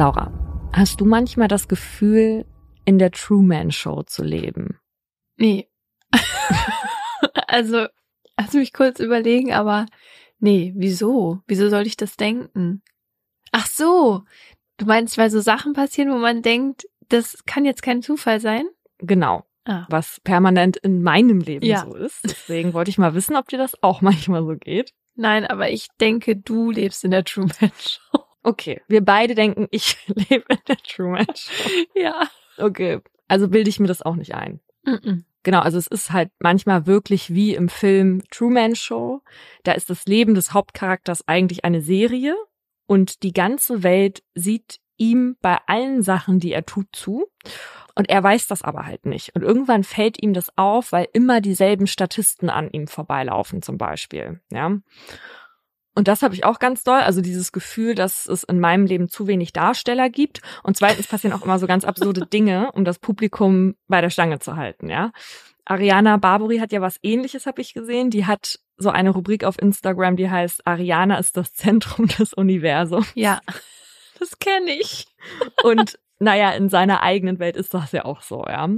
Laura, hast du manchmal das Gefühl, in der Truman Show zu leben? Nee. also, lass mich kurz überlegen, aber nee, wieso? Wieso soll ich das denken? Ach so, du meinst, weil so Sachen passieren, wo man denkt, das kann jetzt kein Zufall sein? Genau. Ah. Was permanent in meinem Leben Ja. so ist. Deswegen wollte ich mal wissen, ob dir das auch manchmal so geht. Nein, aber ich denke, du lebst in der Truman Show. Okay, wir beide denken, ich lebe in der Truman Show. Ja. Okay, also bilde ich mir das auch nicht ein. Mm-mm. Genau, also es ist halt manchmal wirklich wie im Film Truman Show. Da ist das Leben des Hauptcharakters eigentlich eine Serie und die ganze Welt sieht ihm bei allen Sachen, die er tut, zu. Und er weiß das aber halt nicht. Und irgendwann fällt ihm das auf, weil immer dieselben Statisten an ihm vorbeilaufen, zum Beispiel. Ja. Und das habe ich auch ganz doll. Also dieses Gefühl, dass es in meinem Leben zu wenig Darsteller gibt. Und zweitens passieren auch immer so ganz absurde Dinge, um das Publikum bei der Stange zu halten, ja. Ariana Barbary hat ja was ähnliches, habe ich gesehen. Die hat so eine Rubrik auf Instagram, die heißt Ariana ist das Zentrum des Universums. Ja. Das kenne ich. Und naja, in seiner eigenen Welt ist das ja auch so, ja.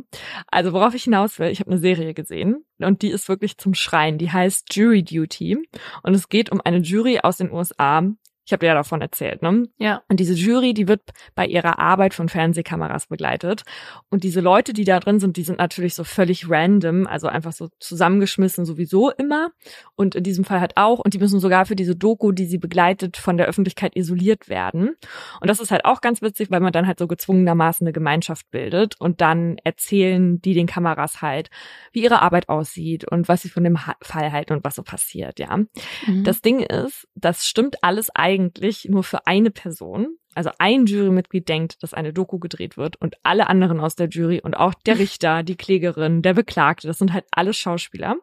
Also worauf ich hinaus will, ich habe eine Serie gesehen und die ist wirklich zum Schreien. Die heißt Jury Duty und es geht um eine Jury aus den USA. Ich habe dir ja davon erzählt, ne? Ja. Und diese Jury, die wird bei ihrer Arbeit von Fernsehkameras begleitet. Und diese Leute, die da drin sind, die sind natürlich so völlig random, also einfach so zusammengeschmissen sowieso immer. Und in diesem Fall halt auch. Und die müssen sogar für diese Doku, die sie begleitet, von der Öffentlichkeit isoliert werden. Und das ist halt auch ganz witzig, weil man dann halt so gezwungenermaßen eine Gemeinschaft bildet. Und dann erzählen die den Kameras halt, wie ihre Arbeit aussieht und was sie von dem Fall halten und was so passiert, ja. Mhm. Das Ding ist, das stimmt alles eigentlich nur für eine Person. Also ein Jurymitglied denkt, dass eine Doku gedreht wird und alle anderen aus der Jury und auch der Richter, die Klägerin, der Beklagte, das sind halt alle Schauspieler.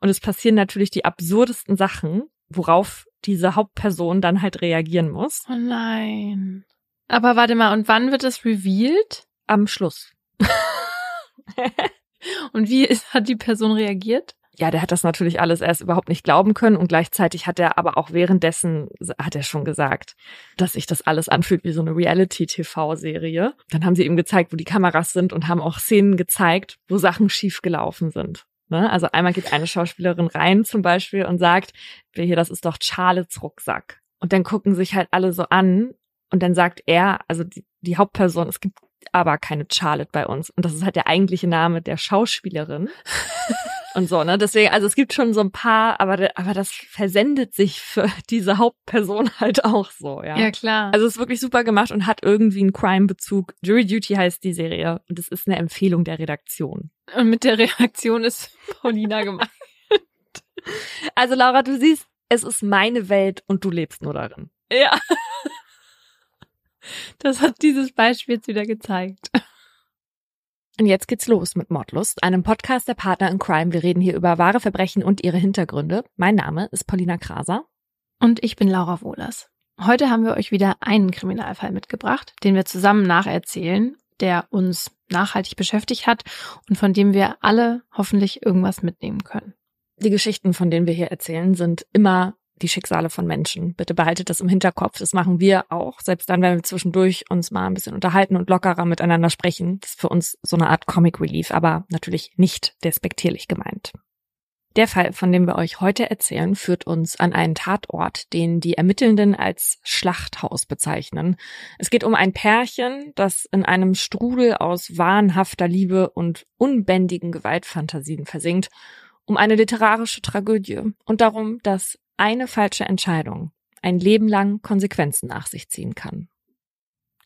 Und es passieren natürlich die absurdesten Sachen, worauf diese Hauptperson dann halt reagieren muss. Oh nein. Aber warte mal, und wann wird das revealed? Am Schluss. Und wie ist, hat die Person reagiert? Ja, der hat das natürlich alles erst überhaupt nicht glauben können und gleichzeitig hat er aber auch währenddessen, hat er schon gesagt, dass sich das alles anfühlt wie so eine Reality-TV-Serie. Dann haben sie ihm gezeigt, wo die Kameras sind und haben auch Szenen gezeigt, wo Sachen schiefgelaufen sind. Ne? Also einmal geht eine Schauspielerin rein zum Beispiel und sagt, "Wer hier, das ist doch Charlottes Rucksack. Und dann gucken sich halt alle so an und dann sagt er, also die, die Hauptperson, es gibt aber keine Charlotte bei uns. Und das ist halt der eigentliche Name der Schauspielerin. und so, ne? Deswegen, also es gibt schon so ein paar, aber, aber das versendet sich für diese Hauptperson halt auch so, ja. klar. Also es ist wirklich super gemacht und hat irgendwie einen Crime-Bezug. Jury Duty heißt die Serie und es ist eine Empfehlung der Redaktion. und mit der Reaktion ist Paulina gemacht. Also Laura, du siehst, es ist meine Welt und du lebst nur darin. Ja. Das hat dieses Beispiel jetzt wieder gezeigt. Und jetzt geht's los mit Mordlust, einem Podcast der Partner in Crime. Wir reden hier über wahre Verbrechen und ihre Hintergründe. Mein Name ist Paulina Kraser. Und ich bin Laura Wohlers. Heute haben wir euch wieder einen Kriminalfall mitgebracht, den wir zusammen nacherzählen, der uns nachhaltig beschäftigt hat und von dem wir alle hoffentlich irgendwas mitnehmen können. Die Geschichten, von denen wir hier erzählen, sind immer die Schicksale von Menschen. Bitte behaltet das im Hinterkopf. Das machen wir auch. Selbst dann, wenn wir zwischendurch uns mal ein bisschen unterhalten und lockerer miteinander sprechen. Das ist für uns so eine Art Comic Relief, aber natürlich nicht despektierlich gemeint. Der Fall, von dem wir euch heute erzählen, führt uns an einen Tatort, den die Ermittelnden als Schlachthaus bezeichnen. Es geht um ein Pärchen, das in einem Strudel aus wahnhafter Liebe und unbändigen Gewaltfantasien versinkt, um eine literarische Tragödie und darum, dass eine falsche Entscheidung ein Leben lang Konsequenzen nach sich ziehen kann.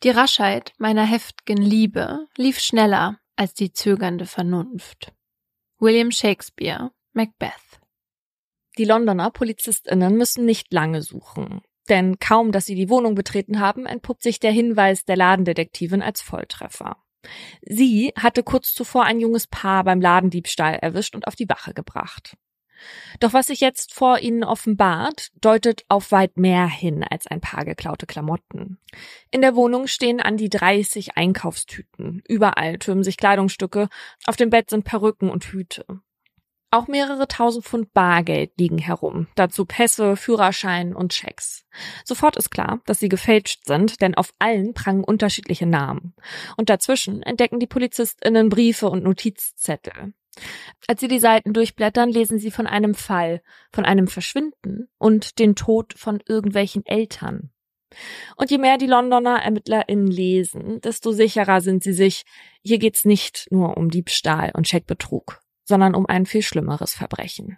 Die Raschheit meiner heft'gen Liebe lief schneller als die zögernde Vernunft. William Shakespeare, Macbeth. Die Londoner Polizistinnen müssen nicht lange suchen, denn kaum, dass sie die Wohnung betreten haben, entpuppt sich der Hinweis der Ladendetektivin als Volltreffer. Sie hatte kurz zuvor ein junges Paar beim Ladendiebstahl erwischt und auf die Wache gebracht. Doch was sich jetzt vor ihnen offenbart, deutet auf weit mehr hin als ein paar geklaute Klamotten. In der Wohnung stehen an die 30 Einkaufstüten. Überall türmen sich Kleidungsstücke. Auf dem Bett sind Perücken und Hüte. Auch mehrere tausend Pfund Bargeld liegen herum, dazu Pässe, Führerschein und Schecks. Sofort ist klar, dass sie gefälscht sind, denn auf allen prangen unterschiedliche Namen. Und dazwischen entdecken die PolizistInnen Briefe und Notizzettel. Als sie die Seiten durchblättern, lesen sie von einem Fall, von einem Verschwinden und den Tod von irgendwelchen Eltern. Und je mehr die Londoner ErmittlerInnen lesen, desto sicherer sind sie sich, hier geht's nicht nur um Diebstahl und Scheckbetrug, sondern um ein viel schlimmeres Verbrechen.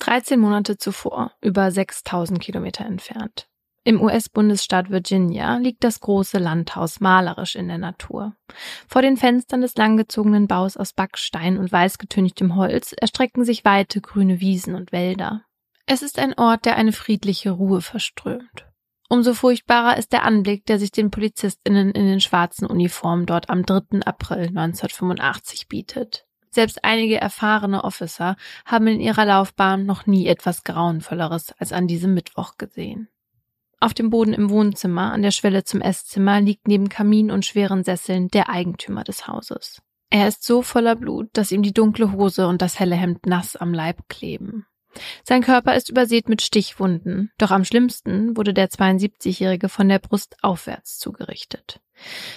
13 Monate zuvor, über 6000 Kilometer entfernt. Im US-Bundesstaat Virginia liegt das große Landhaus malerisch in der Natur. Vor den Fenstern des langgezogenen Baus aus Backstein und weißgetünchtem Holz erstrecken sich weite grüne Wiesen und Wälder. Es ist ein Ort, der eine friedliche Ruhe verströmt. Umso furchtbarer ist der Anblick, der sich den PolizistInnen in den schwarzen Uniformen dort am 3. April 1985 bietet. Selbst einige erfahrene Officer haben in ihrer Laufbahn noch nie etwas Grauenvolleres als an diesem Mittwoch gesehen. Auf dem Boden im Wohnzimmer, an der Schwelle zum Esszimmer, liegt neben Kamin und schweren Sesseln der Eigentümer des Hauses. Er ist so voller Blut, dass ihm die dunkle Hose und das helle Hemd nass am Leib kleben. Sein Körper ist übersät mit Stichwunden, doch am schlimmsten wurde der 72-Jährige von der Brust aufwärts zugerichtet.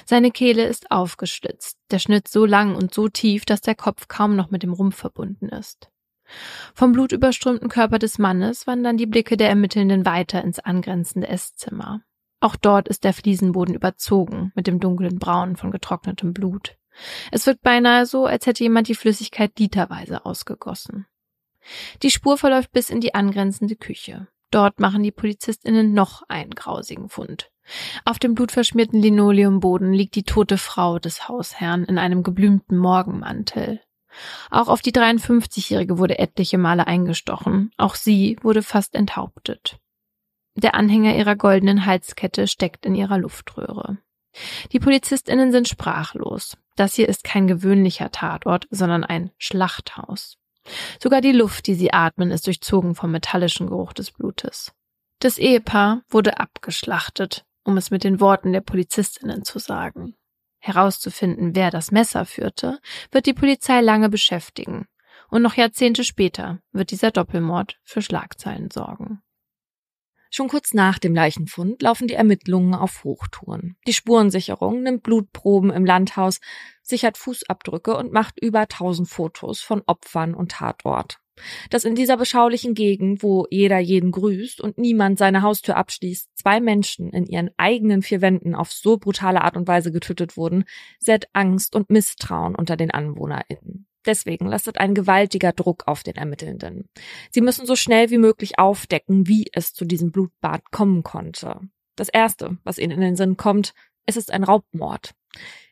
Seine Kehle ist aufgeschlitzt, der Schnitt so lang und so tief, dass der Kopf kaum noch mit dem Rumpf verbunden ist. Vom blutüberströmten Körper des Mannes wandern die Blicke der Ermittelnden weiter ins angrenzende Esszimmer. Auch dort ist der Fliesenboden überzogen mit dem dunklen Braun von getrocknetem Blut. Es wirkt beinahe so, als hätte jemand die Flüssigkeit literweise ausgegossen. Die Spur verläuft bis in die angrenzende Küche. Dort machen die PolizistInnen noch einen grausigen Fund. Auf dem blutverschmierten Linoleumboden liegt die tote Frau des Hausherrn in einem geblümten Morgenmantel. Auch auf die 53-Jährige wurde etliche Male eingestochen. Auch sie wurde fast enthauptet. Der Anhänger ihrer goldenen Halskette steckt in ihrer Luftröhre. Die PolizistInnen sind sprachlos. Das hier ist kein gewöhnlicher Tatort, sondern ein Schlachthaus. Sogar die Luft, die sie atmen, ist durchzogen vom metallischen Geruch des Blutes. Das Ehepaar wurde abgeschlachtet, um es mit den Worten der Polizistinnen zu sagen. Herauszufinden, wer das Messer führte, wird die Polizei lange beschäftigen. Und noch Jahrzehnte später wird dieser Doppelmord für Schlagzeilen sorgen. Schon kurz nach dem Leichenfund laufen die Ermittlungen auf Hochtouren. Die Spurensicherung nimmt Blutproben im Landhaus, sichert Fußabdrücke und macht über 1000 Fotos von Opfern und Tatort. Dass in dieser beschaulichen Gegend, wo jeder jeden grüßt und niemand seine Haustür abschließt, zwei Menschen in ihren eigenen vier Wänden auf so brutale Art und Weise getötet wurden, sät Angst und Misstrauen unter den AnwohnerInnen. Deswegen lastet ein gewaltiger Druck auf den Ermittelnden. Sie müssen so schnell wie möglich aufdecken, wie es zu diesem Blutbad kommen konnte. Das erste, was ihnen in den Sinn kommt, es ist ein Raubmord.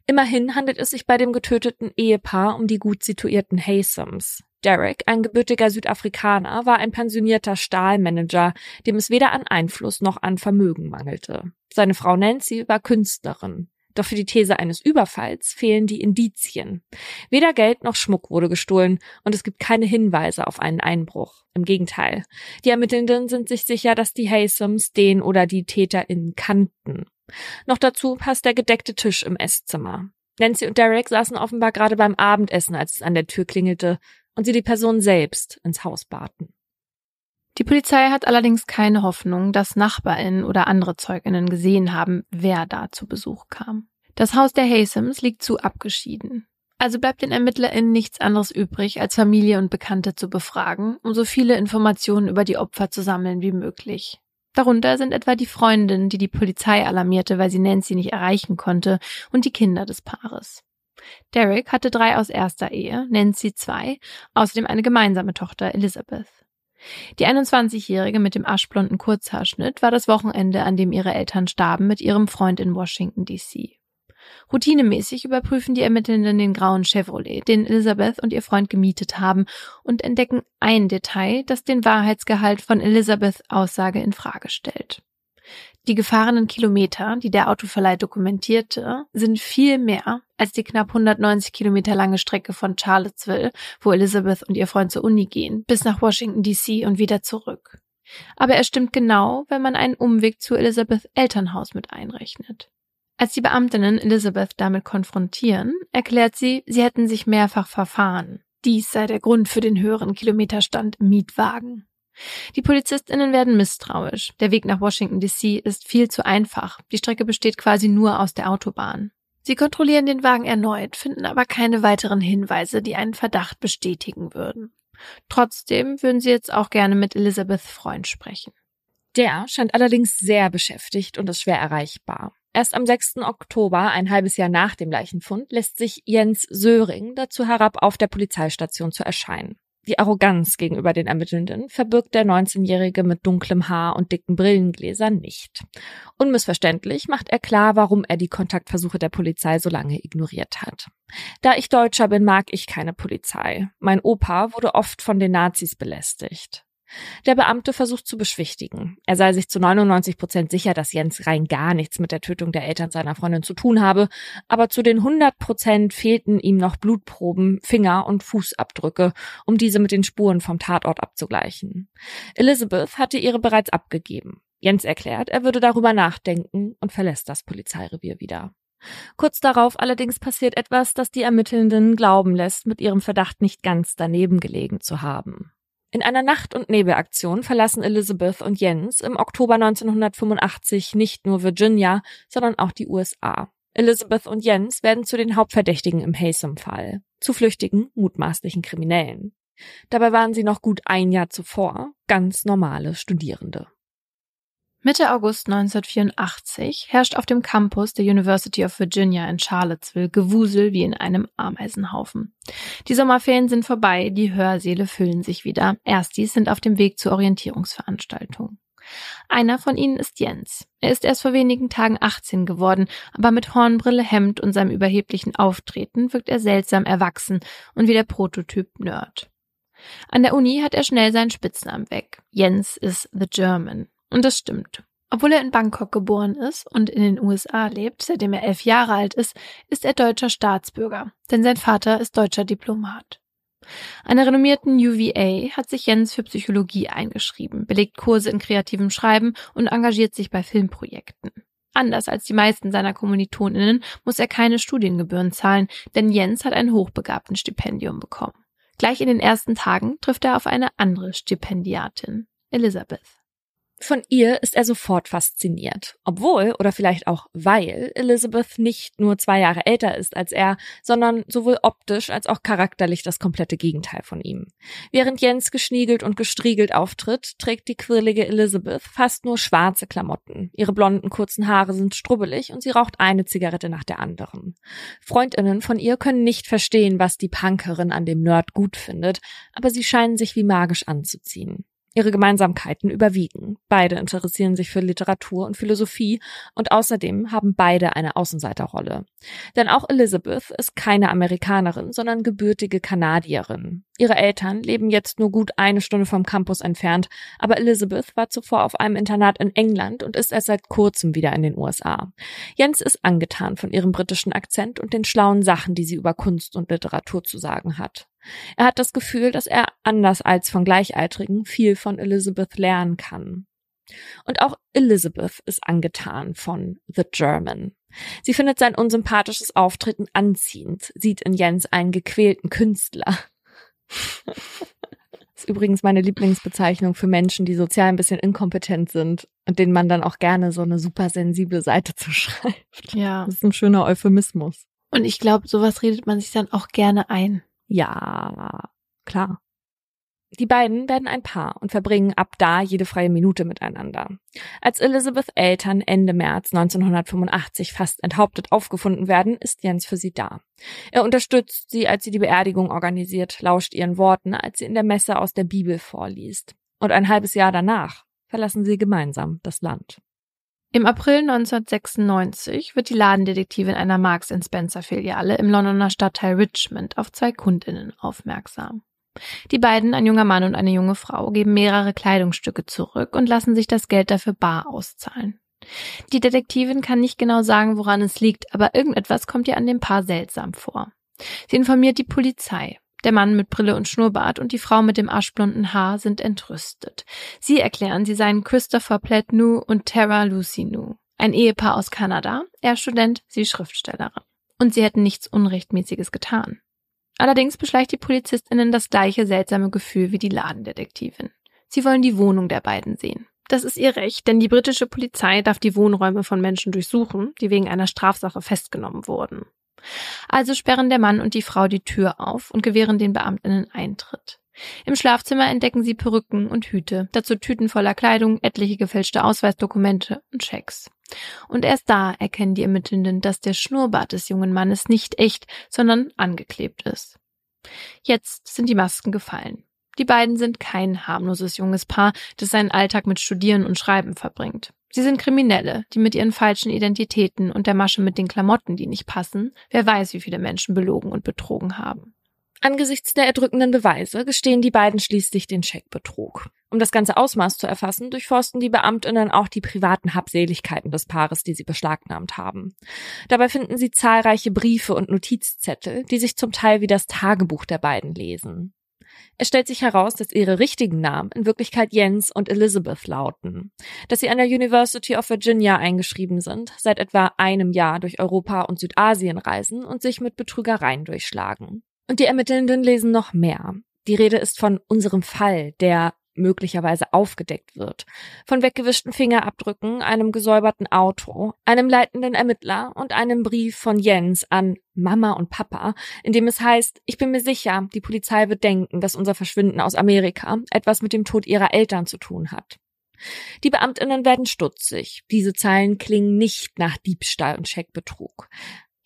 Immerhin handelt es sich bei dem getöteten Ehepaar um die gut situierten Haysams. Derek, ein gebürtiger Südafrikaner, war ein pensionierter Stahlmanager, dem es weder an Einfluss noch an Vermögen mangelte. Seine Frau Nancy war Künstlerin. Doch für die These eines Überfalls fehlen die Indizien. Weder Geld noch Schmuck wurde gestohlen und es gibt keine Hinweise auf einen Einbruch. Im Gegenteil. Die Ermittelnden sind sich sicher, dass die Haysams den oder die TäterInnen kannten. Noch dazu passt der gedeckte Tisch im Esszimmer. Nancy und Derek saßen offenbar gerade beim Abendessen, als es an der Tür klingelte und sie die Person selbst ins Haus baten. Die Polizei hat allerdings keine Hoffnung, dass Nachbarinnen oder andere Zeuginnen gesehen haben, wer da zu Besuch kam. Das Haus der Haysams liegt zu abgeschieden. Also bleibt den ErmittlerInnen nichts anderes übrig, als Familie und Bekannte zu befragen, um so viele Informationen über die Opfer zu sammeln wie möglich. Darunter sind etwa die Freundin, die die Polizei alarmierte, weil sie Nancy nicht erreichen konnte, und die Kinder des Paares. Derek hatte drei aus erster Ehe, Nancy zwei, außerdem eine gemeinsame Tochter, Elizabeth. Die 21-Jährige mit dem aschblonden Kurzhaarschnitt war das Wochenende, an dem ihre Eltern starben, mit ihrem Freund in Washington, D.C. Routinemäßig überprüfen die Ermittelnden den grauen Chevrolet, den Elizabeth und ihr Freund gemietet haben, und entdecken ein Detail, das den Wahrheitsgehalt von Elizabeths Aussage in Frage stellt. Die gefahrenen Kilometer, die der Autoverleih dokumentierte, sind viel mehr als die knapp 190 Kilometer lange Strecke von Charlottesville, wo Elizabeth und ihr Freund zur Uni gehen, bis nach Washington DC und wieder zurück. Aber er stimmt genau, wenn man einen Umweg zu Elizabeths Elternhaus mit einrechnet. Als die Beamtinnen Elizabeth damit konfrontieren, erklärt sie, sie hätten sich mehrfach verfahren. Dies sei der Grund für den höheren Kilometerstand im Mietwagen. Die Polizistinnen werden misstrauisch. Der Weg nach Washington DC ist viel zu einfach. Die Strecke besteht quasi nur aus der Autobahn. Sie kontrollieren den Wagen erneut, finden aber keine weiteren Hinweise, die einen Verdacht bestätigen würden. Trotzdem würden sie jetzt auch gerne mit Elizabeth Freund sprechen. Der scheint allerdings sehr beschäftigt und ist schwer erreichbar. Erst am 6. Oktober, ein halbes Jahr nach dem Leichenfund, lässt sich Jens Söring dazu herab, auf der Polizeistation zu erscheinen. Die Arroganz gegenüber den Ermittelnden verbirgt der 19-Jährige mit dunklem Haar und dicken Brillengläsern nicht. Unmissverständlich macht er klar, warum er die Kontaktversuche der Polizei so lange ignoriert hat. Da ich Deutscher bin, mag ich keine Polizei. Mein Opa wurde oft von den Nazis belästigt. Der Beamte versucht zu beschwichtigen. Er sei sich zu 99 Prozent sicher, dass Jens rein gar nichts mit der Tötung der Eltern seiner Freundin zu tun habe, aber zu den 100 Prozent fehlten ihm noch Blutproben, Finger- und Fußabdrücke, um diese mit den Spuren vom Tatort abzugleichen. Elizabeth hatte ihre bereits abgegeben. Jens erklärt, er würde darüber nachdenken und verlässt das Polizeirevier wieder. Kurz darauf allerdings passiert etwas, das die Ermittelnden glauben lässt, mit ihrem Verdacht nicht ganz daneben gelegen zu haben. In einer Nacht- und Nebelaktion verlassen Elizabeth und Jens im Oktober 1985 nicht nur Virginia, sondern auch die USA. Elizabeth und Jens werden zu den Hauptverdächtigen im Haysom-Fall, zu flüchtigen, mutmaßlichen Kriminellen. Dabei waren sie noch gut ein Jahr zuvor ganz normale Studierende. Mitte August 1984 herrscht auf dem Campus der University of Virginia in Charlottesville Gewusel wie in einem Ameisenhaufen. Die Sommerferien sind vorbei, die Hörsäle füllen sich wieder. Erstis sind auf dem Weg zur Orientierungsveranstaltung. Einer von ihnen ist Jens. Er ist erst vor wenigen Tagen 18 geworden, aber mit Hornbrille, Hemd und seinem überheblichen Auftreten wirkt er seltsam erwachsen und wie der Prototyp Nerd. An der Uni hat er schnell seinen Spitznamen weg. Jens ist The German. Und das stimmt. Obwohl er in Bangkok geboren ist und in den USA lebt, seitdem er elf Jahre alt ist, ist er deutscher Staatsbürger, denn sein Vater ist deutscher Diplomat. An der renommierten UVA hat sich Jens für Psychologie eingeschrieben, belegt Kurse in kreativem Schreiben und engagiert sich bei Filmprojekten. Anders als die meisten seiner Kommilitoninnen muss er keine Studiengebühren zahlen, denn Jens hat ein hochbegabten Stipendium bekommen. Gleich in den ersten Tagen trifft er auf eine andere Stipendiatin, Elizabeth. Von ihr ist er sofort fasziniert. Obwohl, oder vielleicht auch weil, Elizabeth nicht nur zwei Jahre älter ist als er, sondern sowohl optisch als auch charakterlich das komplette Gegenteil von ihm. Während Jens geschniegelt und gestriegelt auftritt, trägt die quirlige Elizabeth fast nur schwarze Klamotten. Ihre blonden kurzen Haare sind strubbelig und sie raucht eine Zigarette nach der anderen. Freundinnen von ihr können nicht verstehen, was die Punkerin an dem Nerd gut findet, aber sie scheinen sich wie magisch anzuziehen. Ihre Gemeinsamkeiten überwiegen. Beide interessieren sich für Literatur und Philosophie und außerdem haben beide eine Außenseiterrolle. Denn auch Elizabeth ist keine Amerikanerin, sondern gebürtige Kanadierin. Ihre Eltern leben jetzt nur gut eine Stunde vom Campus entfernt, aber Elizabeth war zuvor auf einem Internat in England und ist erst seit kurzem wieder in den USA. Jens ist angetan von ihrem britischen Akzent und den schlauen Sachen, die sie über Kunst und Literatur zu sagen hat. Er hat das Gefühl, dass er anders als von Gleichaltrigen viel von Elizabeth lernen kann. Und auch Elizabeth ist angetan von The German. Sie findet sein unsympathisches Auftreten anziehend, sieht in Jens einen gequälten Künstler. das ist übrigens meine Lieblingsbezeichnung für Menschen, die sozial ein bisschen inkompetent sind und denen man dann auch gerne so eine super sensible Seite zuschreibt. Ja. Das ist ein schöner Euphemismus. Und ich glaube, sowas redet man sich dann auch gerne ein. Ja, klar. Die beiden werden ein Paar und verbringen ab da jede freie Minute miteinander. Als Elizabeth Eltern Ende März 1985 fast enthauptet aufgefunden werden, ist Jens für sie da. Er unterstützt sie, als sie die Beerdigung organisiert, lauscht ihren Worten, als sie in der Messe aus der Bibel vorliest. Und ein halbes Jahr danach verlassen sie gemeinsam das Land. Im April 1996 wird die Ladendetektivin einer Marks Spencer Filiale im Londoner Stadtteil Richmond auf zwei Kundinnen aufmerksam. Die beiden, ein junger Mann und eine junge Frau, geben mehrere Kleidungsstücke zurück und lassen sich das Geld dafür bar auszahlen. Die Detektivin kann nicht genau sagen, woran es liegt, aber irgendetwas kommt ihr an dem Paar seltsam vor. Sie informiert die Polizei. Der Mann mit Brille und Schnurrbart und die Frau mit dem aschblonden Haar sind entrüstet. Sie erklären, sie seien Christopher Pletnu und Tara Lucinu, ein Ehepaar aus Kanada, er Student, sie Schriftstellerin. Und sie hätten nichts Unrechtmäßiges getan. Allerdings beschleicht die PolizistInnen das gleiche seltsame Gefühl wie die Ladendetektivin. Sie wollen die Wohnung der beiden sehen. Das ist ihr Recht, denn die britische Polizei darf die Wohnräume von Menschen durchsuchen, die wegen einer Strafsache festgenommen wurden. Also sperren der Mann und die Frau die Tür auf und gewähren den Beamtinnen Eintritt. Im Schlafzimmer entdecken sie Perücken und Hüte, dazu Tüten voller Kleidung, etliche gefälschte Ausweisdokumente und Schecks. Und erst da erkennen die Ermittelnden, dass der Schnurrbart des jungen Mannes nicht echt, sondern angeklebt ist. Jetzt sind die Masken gefallen. Die beiden sind kein harmloses junges Paar, das seinen Alltag mit Studieren und Schreiben verbringt. Sie sind Kriminelle, die mit ihren falschen Identitäten und der Masche mit den Klamotten, die nicht passen, wer weiß, wie viele Menschen belogen und betrogen haben. Angesichts der erdrückenden Beweise gestehen die beiden schließlich den Scheckbetrug. Um das ganze Ausmaß zu erfassen, durchforsten die Beamtinnen auch die privaten Habseligkeiten des Paares, die sie beschlagnahmt haben. Dabei finden sie zahlreiche Briefe und Notizzettel, die sich zum Teil wie das Tagebuch der beiden lesen. Es stellt sich heraus, dass ihre richtigen Namen in Wirklichkeit Jens und Elizabeth lauten, dass sie an der University of Virginia eingeschrieben sind, seit etwa einem Jahr durch Europa und Südasien reisen und sich mit Betrügereien durchschlagen. Und die Ermittelnden lesen noch mehr. Die Rede ist von unserem Fall, der möglicherweise aufgedeckt wird. Von weggewischten Fingerabdrücken, einem gesäuberten Auto, einem leitenden Ermittler und einem Brief von Jens an Mama und Papa, in dem es heißt, ich bin mir sicher, die Polizei wird denken, dass unser Verschwinden aus Amerika etwas mit dem Tod ihrer Eltern zu tun hat. Die Beamtinnen werden stutzig. Diese Zeilen klingen nicht nach Diebstahl und Scheckbetrug.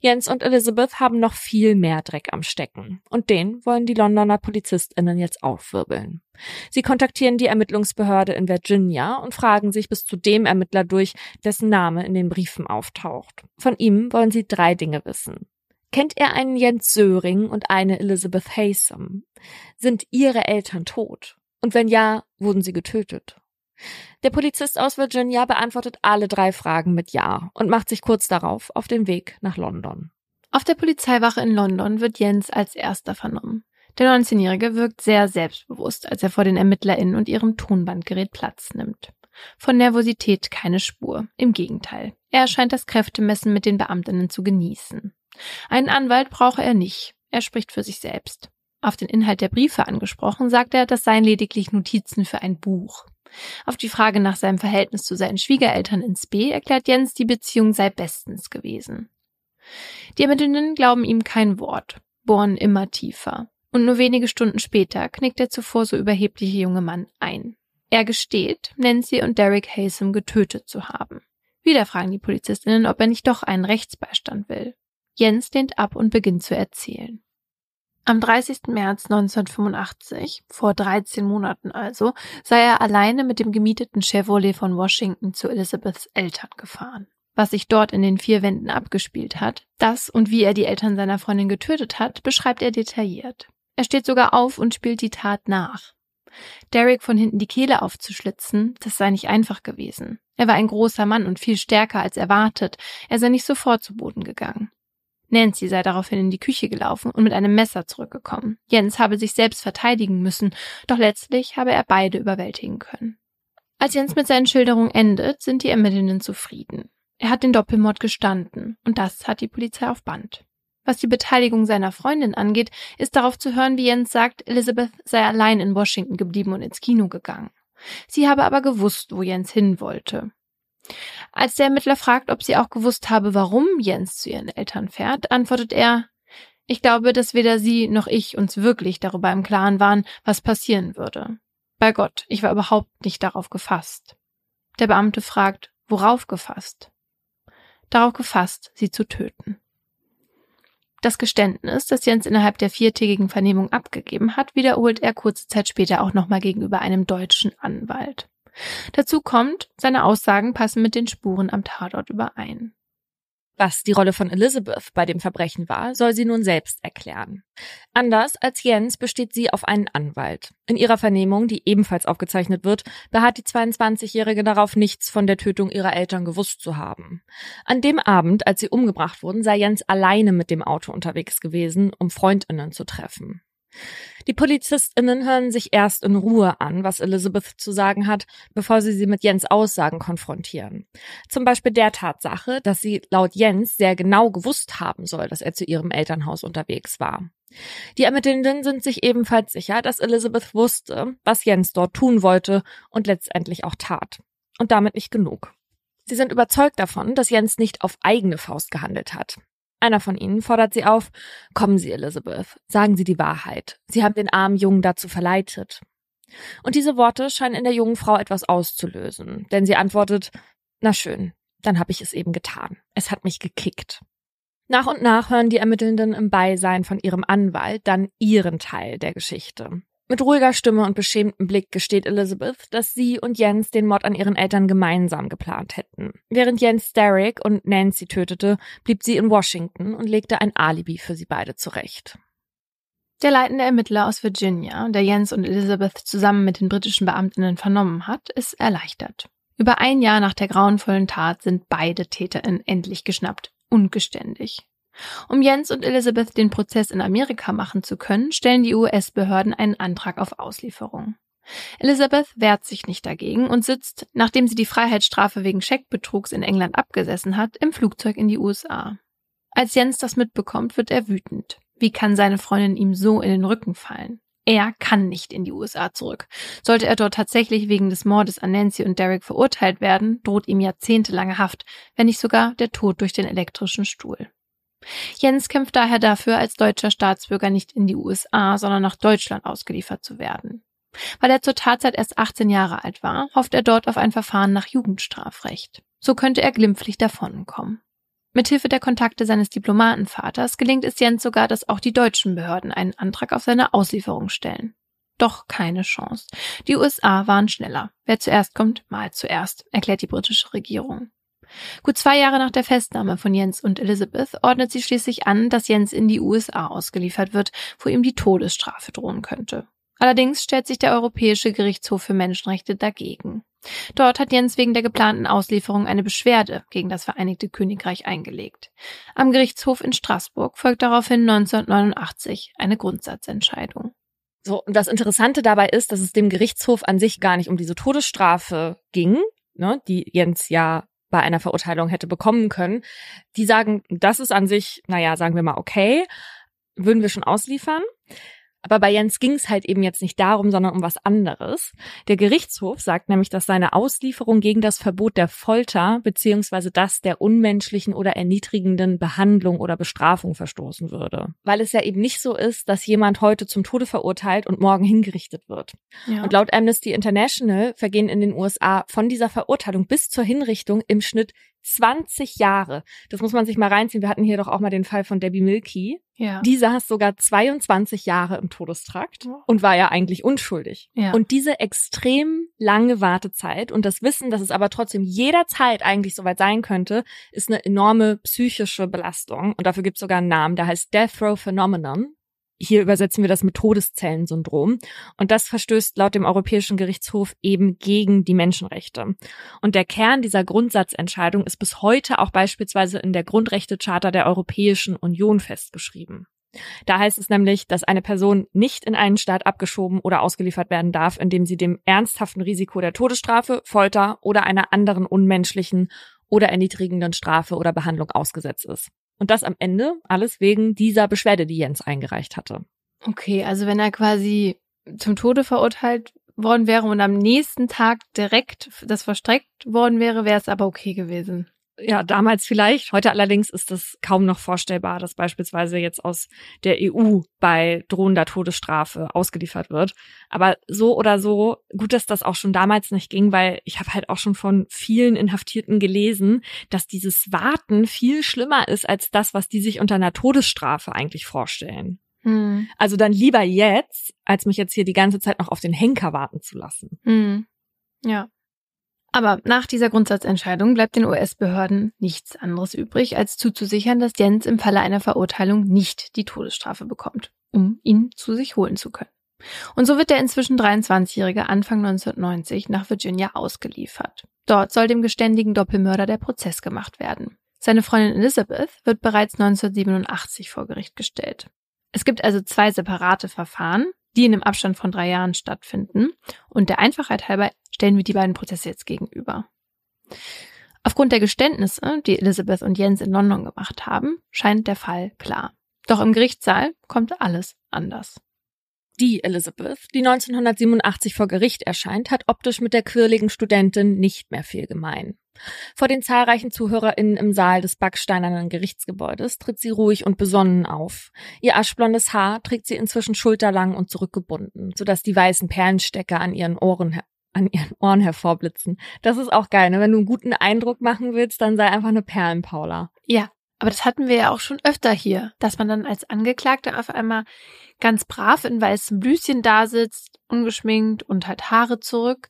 Jens und Elizabeth haben noch viel mehr Dreck am Stecken. Und den wollen die Londoner PolizistInnen jetzt aufwirbeln. Sie kontaktieren die Ermittlungsbehörde in Virginia und fragen sich bis zu dem Ermittler durch, dessen Name in den Briefen auftaucht. Von ihm wollen sie drei Dinge wissen. Kennt er einen Jens Söring und eine Elizabeth Haysom? Sind ihre Eltern tot? Und wenn ja, wurden sie getötet? Der Polizist aus Virginia beantwortet alle drei Fragen mit Ja und macht sich kurz darauf auf den Weg nach London. Auf der Polizeiwache in London wird Jens als erster vernommen. Der 19-Jährige wirkt sehr selbstbewusst, als er vor den ErmittlerInnen und ihrem Tonbandgerät Platz nimmt. Von Nervosität keine Spur. Im Gegenteil. Er scheint das Kräftemessen mit den Beamtinnen zu genießen. Einen Anwalt brauche er nicht. Er spricht für sich selbst. Auf den Inhalt der Briefe angesprochen, sagt er, das seien lediglich Notizen für ein Buch. Auf die Frage nach seinem Verhältnis zu seinen Schwiegereltern ins B erklärt Jens, die Beziehung sei bestens gewesen. Die Ermittelnden glauben ihm kein Wort, bohren immer tiefer. Und nur wenige Stunden später knickt der zuvor so überhebliche junge Mann ein. Er gesteht, Nancy und Derek Haysom getötet zu haben. Wieder fragen die Polizistinnen, ob er nicht doch einen Rechtsbeistand will. Jens lehnt ab und beginnt zu erzählen. Am 30. März 1985, vor 13 Monaten also, sei er alleine mit dem gemieteten Chevrolet von Washington zu Elizabeths Eltern gefahren. Was sich dort in den vier Wänden abgespielt hat, das und wie er die Eltern seiner Freundin getötet hat, beschreibt er detailliert. Er steht sogar auf und spielt die Tat nach. Derek von hinten die Kehle aufzuschlitzen, das sei nicht einfach gewesen. Er war ein großer Mann und viel stärker als erwartet. Er sei nicht sofort zu Boden gegangen. Nancy sei daraufhin in die Küche gelaufen und mit einem Messer zurückgekommen. Jens habe sich selbst verteidigen müssen, doch letztlich habe er beide überwältigen können. Als Jens mit seinen Schilderungen endet, sind die Ermittelnden zufrieden. Er hat den Doppelmord gestanden und das hat die Polizei auf Band. Was die Beteiligung seiner Freundin angeht, ist darauf zu hören, wie Jens sagt, Elizabeth sei allein in Washington geblieben und ins Kino gegangen. Sie habe aber gewusst, wo Jens hin wollte. Als der Ermittler fragt, ob sie auch gewusst habe, warum Jens zu ihren Eltern fährt, antwortet er, ich glaube, dass weder sie noch ich uns wirklich darüber im Klaren waren, was passieren würde. Bei Gott, ich war überhaupt nicht darauf gefasst. Der Beamte fragt, worauf gefasst? Darauf gefasst, sie zu töten. Das Geständnis, das Jens innerhalb der viertägigen Vernehmung abgegeben hat, wiederholt er kurze Zeit später auch nochmal gegenüber einem deutschen Anwalt. Dazu kommt, seine Aussagen passen mit den Spuren am Tatort überein. Was die Rolle von Elizabeth bei dem Verbrechen war, soll sie nun selbst erklären. Anders als Jens besteht sie auf einen Anwalt. In ihrer Vernehmung, die ebenfalls aufgezeichnet wird, beharrt die 22-Jährige darauf, nichts von der Tötung ihrer Eltern gewusst zu haben. An dem Abend, als sie umgebracht wurden, sei Jens alleine mit dem Auto unterwegs gewesen, um Freundinnen zu treffen. Die PolizistInnen hören sich erst in Ruhe an, was Elizabeth zu sagen hat, bevor sie sie mit Jens Aussagen konfrontieren. Zum Beispiel der Tatsache, dass sie laut Jens sehr genau gewusst haben soll, dass er zu ihrem Elternhaus unterwegs war. Die Ermittelnden sind sich ebenfalls sicher, dass Elizabeth wusste, was Jens dort tun wollte und letztendlich auch tat. Und damit nicht genug. Sie sind überzeugt davon, dass Jens nicht auf eigene Faust gehandelt hat. Einer von ihnen fordert sie auf, kommen Sie, Elizabeth, sagen Sie die Wahrheit. Sie haben den armen Jungen dazu verleitet. Und diese Worte scheinen in der jungen Frau etwas auszulösen, denn sie antwortet, na schön, dann habe ich es eben getan. Es hat mich gekickt. Nach und nach hören die Ermittelnden im Beisein von ihrem Anwalt dann ihren Teil der Geschichte. Mit ruhiger Stimme und beschämtem Blick gesteht Elizabeth, dass sie und Jens den Mord an ihren Eltern gemeinsam geplant hätten. Während Jens Derrick und Nancy tötete, blieb sie in Washington und legte ein Alibi für sie beide zurecht. Der leitende Ermittler aus Virginia, der Jens und Elizabeth zusammen mit den britischen Beamtinnen vernommen hat, ist erleichtert. Über ein Jahr nach der grauenvollen Tat sind beide TäterInnen endlich geschnappt und geständig. Um Jens und Elizabeth den Prozess in Amerika machen zu können, stellen die US-Behörden einen Antrag auf Auslieferung. Elizabeth wehrt sich nicht dagegen und sitzt, nachdem sie die Freiheitsstrafe wegen Scheckbetrugs in England abgesessen hat, im Flugzeug in die USA. Als Jens das mitbekommt, wird er wütend. Wie kann seine Freundin ihm so in den Rücken fallen? Er kann nicht in die USA zurück. Sollte er dort tatsächlich wegen des Mordes an Nancy und Derek verurteilt werden, droht ihm jahrzehntelange Haft, wenn nicht sogar der Tod durch den elektrischen Stuhl. Jens kämpft daher dafür, als deutscher Staatsbürger nicht in die USA, sondern nach Deutschland ausgeliefert zu werden. Weil er zur Tatzeit erst 18 Jahre alt war, hofft er dort auf ein Verfahren nach Jugendstrafrecht. So könnte er glimpflich davonkommen. Mithilfe der Kontakte seines Diplomatenvaters gelingt es Jens sogar, dass auch die deutschen Behörden einen Antrag auf seine Auslieferung stellen. Doch keine Chance. Die USA waren schneller. Wer zuerst kommt, mal zuerst, erklärt die britische Regierung. Gut zwei Jahre nach der Festnahme von Jens und Elizabeth ordnet sie schließlich an, dass Jens in die USA ausgeliefert wird, wo ihm die Todesstrafe drohen könnte. Allerdings stellt sich der Europäische Gerichtshof für Menschenrechte dagegen. Dort hat Jens wegen der geplanten Auslieferung eine Beschwerde gegen das Vereinigte Königreich eingelegt. Am Gerichtshof in Straßburg folgt daraufhin 1989 eine Grundsatzentscheidung. So, und das Interessante dabei ist, dass es dem Gerichtshof an sich gar nicht um diese Todesstrafe ging, ne, die Jens ja bei einer Verurteilung hätte bekommen können. Die sagen, das ist an sich, naja, sagen wir mal, okay, würden wir schon ausliefern. Aber bei Jens ging es halt eben jetzt nicht darum, sondern um was anderes. Der Gerichtshof sagt nämlich, dass seine Auslieferung gegen das Verbot der Folter beziehungsweise das der unmenschlichen oder erniedrigenden Behandlung oder Bestrafung verstoßen würde. Weil es ja eben nicht so ist, dass jemand heute zum Tode verurteilt und morgen hingerichtet wird. Ja. Und laut Amnesty International vergehen in den USA von dieser Verurteilung bis zur Hinrichtung im Schnitt 20 Jahre. Das muss man sich mal reinziehen. Wir hatten hier doch auch mal den Fall von Debbie Milky. Ja. Die saß sogar 22 Jahre im Todestrakt und war ja eigentlich unschuldig. Ja. Und diese extrem lange Wartezeit und das Wissen, dass es aber trotzdem jederzeit eigentlich soweit sein könnte, ist eine enorme psychische Belastung. Und dafür gibt es sogar einen Namen, der heißt Death Row Phenomenon. Hier übersetzen wir das mit Todeszellensyndrom. Und das verstößt laut dem Europäischen Gerichtshof eben gegen die Menschenrechte. Und der Kern dieser Grundsatzentscheidung ist bis heute auch beispielsweise in der Grundrechtecharta der Europäischen Union festgeschrieben. Da heißt es nämlich, dass eine Person nicht in einen Staat abgeschoben oder ausgeliefert werden darf, indem sie dem ernsthaften Risiko der Todesstrafe, Folter oder einer anderen unmenschlichen oder erniedrigenden Strafe oder Behandlung ausgesetzt ist. Und das am Ende alles wegen dieser Beschwerde, die Jens eingereicht hatte. Okay, also wenn er quasi zum Tode verurteilt worden wäre und am nächsten Tag direkt das verstreckt worden wäre, wäre es aber okay gewesen ja, damals vielleicht. Heute allerdings ist es kaum noch vorstellbar, dass beispielsweise jetzt aus der EU bei drohender Todesstrafe ausgeliefert wird. Aber so oder so, gut, dass das auch schon damals nicht ging, weil ich habe halt auch schon von vielen Inhaftierten gelesen, dass dieses Warten viel schlimmer ist als das, was die sich unter einer Todesstrafe eigentlich vorstellen. Hm. Also dann lieber jetzt, als mich jetzt hier die ganze Zeit noch auf den Henker warten zu lassen. Hm. Ja. Aber nach dieser Grundsatzentscheidung bleibt den US-Behörden nichts anderes übrig, als zuzusichern, dass Jens im Falle einer Verurteilung nicht die Todesstrafe bekommt, um ihn zu sich holen zu können. Und so wird der inzwischen 23-Jährige Anfang 1990 nach Virginia ausgeliefert. Dort soll dem geständigen Doppelmörder der Prozess gemacht werden. Seine Freundin Elizabeth wird bereits 1987 vor Gericht gestellt. Es gibt also zwei separate Verfahren, die in einem Abstand von drei Jahren stattfinden. Und der Einfachheit halber stellen wir die beiden Prozesse jetzt gegenüber. Aufgrund der Geständnisse, die Elizabeth und Jens in London gemacht haben, scheint der Fall klar. Doch im Gerichtssaal kommt alles anders. Die Elizabeth, die 1987 vor Gericht erscheint, hat optisch mit der quirligen Studentin nicht mehr viel gemein. Vor den zahlreichen ZuhörerInnen im Saal des backsteinernen Gerichtsgebäudes tritt sie ruhig und besonnen auf. Ihr aschblondes Haar trägt sie inzwischen schulterlang und zurückgebunden, sodass die weißen Perlenstecke an ihren Ohren an ihren Ohren hervorblitzen. Das ist auch geil, ne? Wenn du einen guten Eindruck machen willst, dann sei einfach eine Perlenpaula. Ja, aber das hatten wir ja auch schon öfter hier, dass man dann als Angeklagter auf einmal ganz brav in weißem Blüschen da sitzt, ungeschminkt und halt Haare zurück,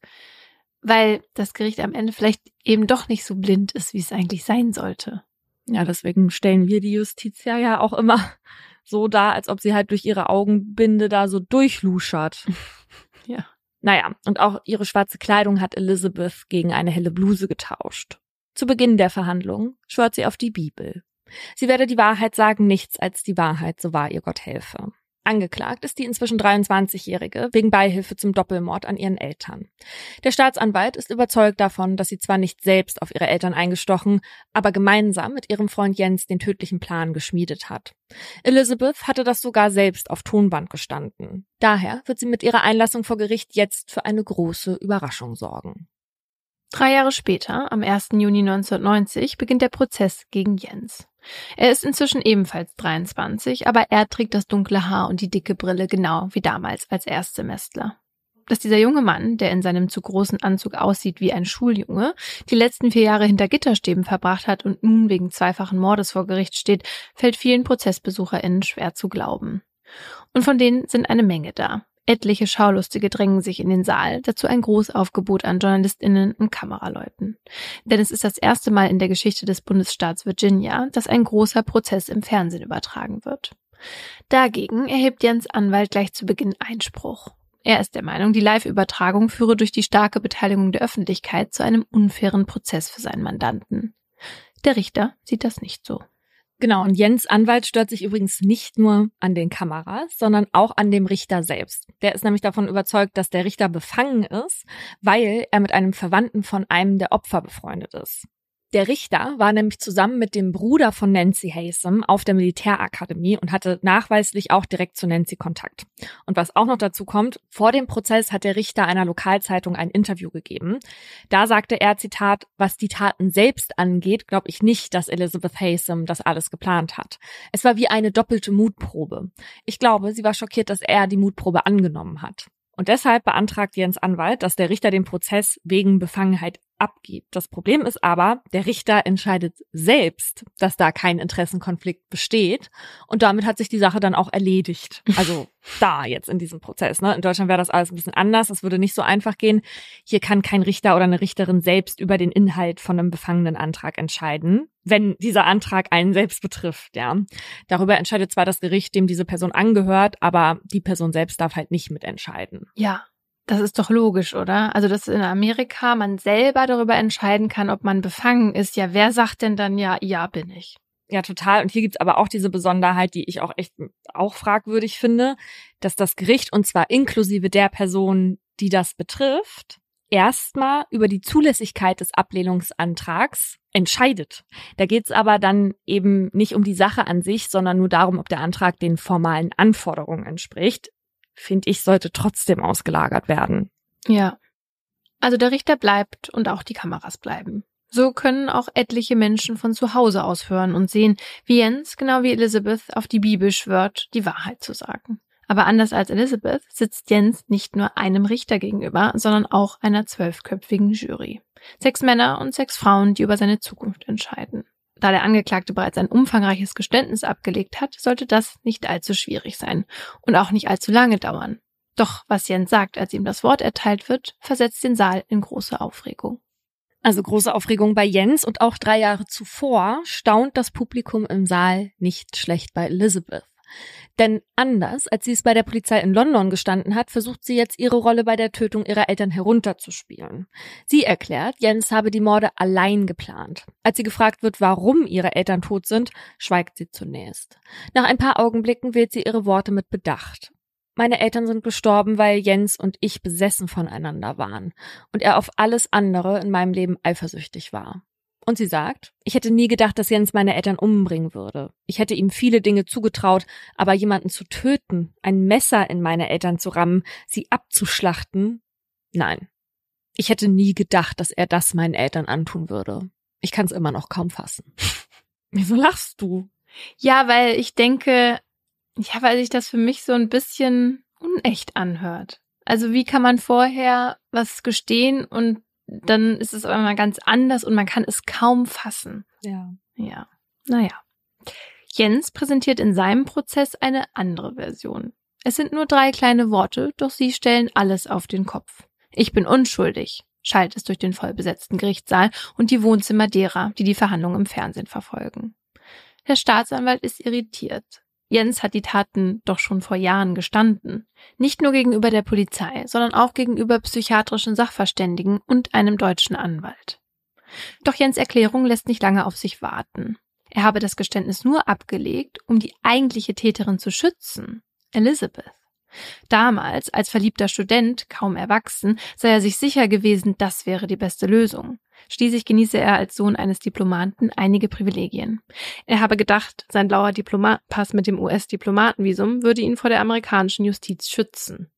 weil das Gericht am Ende vielleicht eben doch nicht so blind ist, wie es eigentlich sein sollte. Ja, deswegen stellen wir die Justitia ja auch immer so dar, als ob sie halt durch ihre Augenbinde da so durchluschert. ja. Naja, und auch ihre schwarze Kleidung hat Elizabeth gegen eine helle Bluse getauscht. Zu Beginn der Verhandlung schwört sie auf die Bibel. Sie werde die Wahrheit sagen, nichts als die Wahrheit, so wahr ihr Gott helfe. Angeklagt ist die inzwischen 23-Jährige wegen Beihilfe zum Doppelmord an ihren Eltern. Der Staatsanwalt ist überzeugt davon, dass sie zwar nicht selbst auf ihre Eltern eingestochen, aber gemeinsam mit ihrem Freund Jens den tödlichen Plan geschmiedet hat. Elizabeth hatte das sogar selbst auf Tonband gestanden. Daher wird sie mit ihrer Einlassung vor Gericht jetzt für eine große Überraschung sorgen. Drei Jahre später, am 1. Juni 1990, beginnt der Prozess gegen Jens. Er ist inzwischen ebenfalls 23, aber er trägt das dunkle Haar und die dicke Brille genau wie damals als Erstsemestler. Dass dieser junge Mann, der in seinem zu großen Anzug aussieht wie ein Schuljunge, die letzten vier Jahre hinter Gitterstäben verbracht hat und nun wegen zweifachen Mordes vor Gericht steht, fällt vielen ProzessbesucherInnen schwer zu glauben. Und von denen sind eine Menge da. Etliche Schaulustige drängen sich in den Saal, dazu ein Großaufgebot an JournalistInnen und Kameraleuten. Denn es ist das erste Mal in der Geschichte des Bundesstaats Virginia, dass ein großer Prozess im Fernsehen übertragen wird. Dagegen erhebt Jens Anwalt gleich zu Beginn Einspruch. Er ist der Meinung, die Live-Übertragung führe durch die starke Beteiligung der Öffentlichkeit zu einem unfairen Prozess für seinen Mandanten. Der Richter sieht das nicht so. Genau, und Jens Anwalt stört sich übrigens nicht nur an den Kameras, sondern auch an dem Richter selbst. Der ist nämlich davon überzeugt, dass der Richter befangen ist, weil er mit einem Verwandten von einem der Opfer befreundet ist. Der Richter war nämlich zusammen mit dem Bruder von Nancy Haysom auf der Militärakademie und hatte nachweislich auch direkt zu Nancy Kontakt. Und was auch noch dazu kommt, vor dem Prozess hat der Richter einer Lokalzeitung ein Interview gegeben. Da sagte er, Zitat, was die Taten selbst angeht, glaube ich nicht, dass Elizabeth Haysom das alles geplant hat. Es war wie eine doppelte Mutprobe. Ich glaube, sie war schockiert, dass er die Mutprobe angenommen hat. Und deshalb beantragt Jens Anwalt, dass der Richter den Prozess wegen Befangenheit abgibt. Das Problem ist aber, der Richter entscheidet selbst, dass da kein Interessenkonflikt besteht und damit hat sich die Sache dann auch erledigt. Also da jetzt in diesem Prozess. Ne? In Deutschland wäre das alles ein bisschen anders. Es würde nicht so einfach gehen. Hier kann kein Richter oder eine Richterin selbst über den Inhalt von einem Befangenenantrag entscheiden, wenn dieser Antrag einen selbst betrifft. Ja, darüber entscheidet zwar das Gericht, dem diese Person angehört, aber die Person selbst darf halt nicht mitentscheiden. Ja, das ist doch logisch, oder? Also, dass in Amerika man selber darüber entscheiden kann, ob man befangen ist. Ja, wer sagt denn dann ja, ja, bin ich? Ja, total. Und hier gibt's aber auch diese Besonderheit, die ich auch echt auch fragwürdig finde, dass das Gericht, und zwar inklusive der Person, die das betrifft, erstmal über die Zulässigkeit des Ablehnungsantrags entscheidet. Da geht's aber dann eben nicht um die Sache an sich, sondern nur darum, ob der Antrag den formalen Anforderungen entspricht finde ich, sollte trotzdem ausgelagert werden. Ja. Also der Richter bleibt und auch die Kameras bleiben. So können auch etliche Menschen von zu Hause aus hören und sehen, wie Jens, genau wie Elizabeth, auf die Bibel schwört, die Wahrheit zu sagen. Aber anders als Elizabeth sitzt Jens nicht nur einem Richter gegenüber, sondern auch einer zwölfköpfigen Jury. Sechs Männer und sechs Frauen, die über seine Zukunft entscheiden. Da der Angeklagte bereits ein umfangreiches Geständnis abgelegt hat, sollte das nicht allzu schwierig sein und auch nicht allzu lange dauern. Doch was Jens sagt, als ihm das Wort erteilt wird, versetzt den Saal in große Aufregung. Also große Aufregung bei Jens und auch drei Jahre zuvor staunt das Publikum im Saal nicht schlecht bei Elizabeth. Denn anders, als sie es bei der Polizei in London gestanden hat, versucht sie jetzt ihre Rolle bei der Tötung ihrer Eltern herunterzuspielen. Sie erklärt, Jens habe die Morde allein geplant. Als sie gefragt wird, warum ihre Eltern tot sind, schweigt sie zunächst. Nach ein paar Augenblicken wählt sie ihre Worte mit Bedacht. Meine Eltern sind gestorben, weil Jens und ich besessen voneinander waren und er auf alles andere in meinem Leben eifersüchtig war. Und sie sagt, ich hätte nie gedacht, dass Jens meine Eltern umbringen würde. Ich hätte ihm viele Dinge zugetraut, aber jemanden zu töten, ein Messer in meine Eltern zu rammen, sie abzuschlachten, nein. Ich hätte nie gedacht, dass er das meinen Eltern antun würde. Ich kann es immer noch kaum fassen. Wieso lachst du? Ja, weil ich denke, ja, weil sich das für mich so ein bisschen unecht anhört. Also wie kann man vorher was gestehen und dann ist es aber mal ganz anders und man kann es kaum fassen. Ja. Ja. Naja. Jens präsentiert in seinem Prozess eine andere Version. Es sind nur drei kleine Worte, doch sie stellen alles auf den Kopf. Ich bin unschuldig, schallt es durch den vollbesetzten Gerichtssaal und die Wohnzimmer derer, die die Verhandlungen im Fernsehen verfolgen. Der Staatsanwalt ist irritiert. Jens hat die Taten doch schon vor Jahren gestanden. Nicht nur gegenüber der Polizei, sondern auch gegenüber psychiatrischen Sachverständigen und einem deutschen Anwalt. Doch Jens Erklärung lässt nicht lange auf sich warten. Er habe das Geständnis nur abgelegt, um die eigentliche Täterin zu schützen, Elizabeth. Damals, als verliebter Student, kaum erwachsen, sei er sich sicher gewesen, das wäre die beste Lösung. Schließlich genieße er als Sohn eines Diplomaten einige Privilegien. Er habe gedacht, sein blauer Diplomatpass mit dem US-Diplomatenvisum würde ihn vor der amerikanischen Justiz schützen.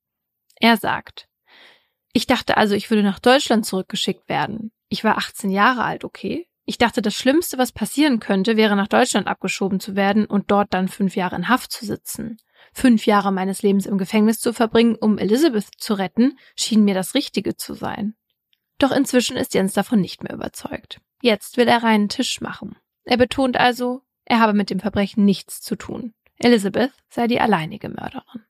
Er sagt, ich dachte also, ich würde nach Deutschland zurückgeschickt werden. Ich war 18 Jahre alt, okay? Ich dachte, das Schlimmste, was passieren könnte, wäre nach Deutschland abgeschoben zu werden und dort dann fünf Jahre in Haft zu sitzen. Fünf Jahre meines Lebens im Gefängnis zu verbringen, um Elizabeth zu retten, schien mir das Richtige zu sein. Doch inzwischen ist Jens davon nicht mehr überzeugt. Jetzt will er reinen Tisch machen. Er betont also, er habe mit dem Verbrechen nichts zu tun. Elizabeth sei die alleinige Mörderin.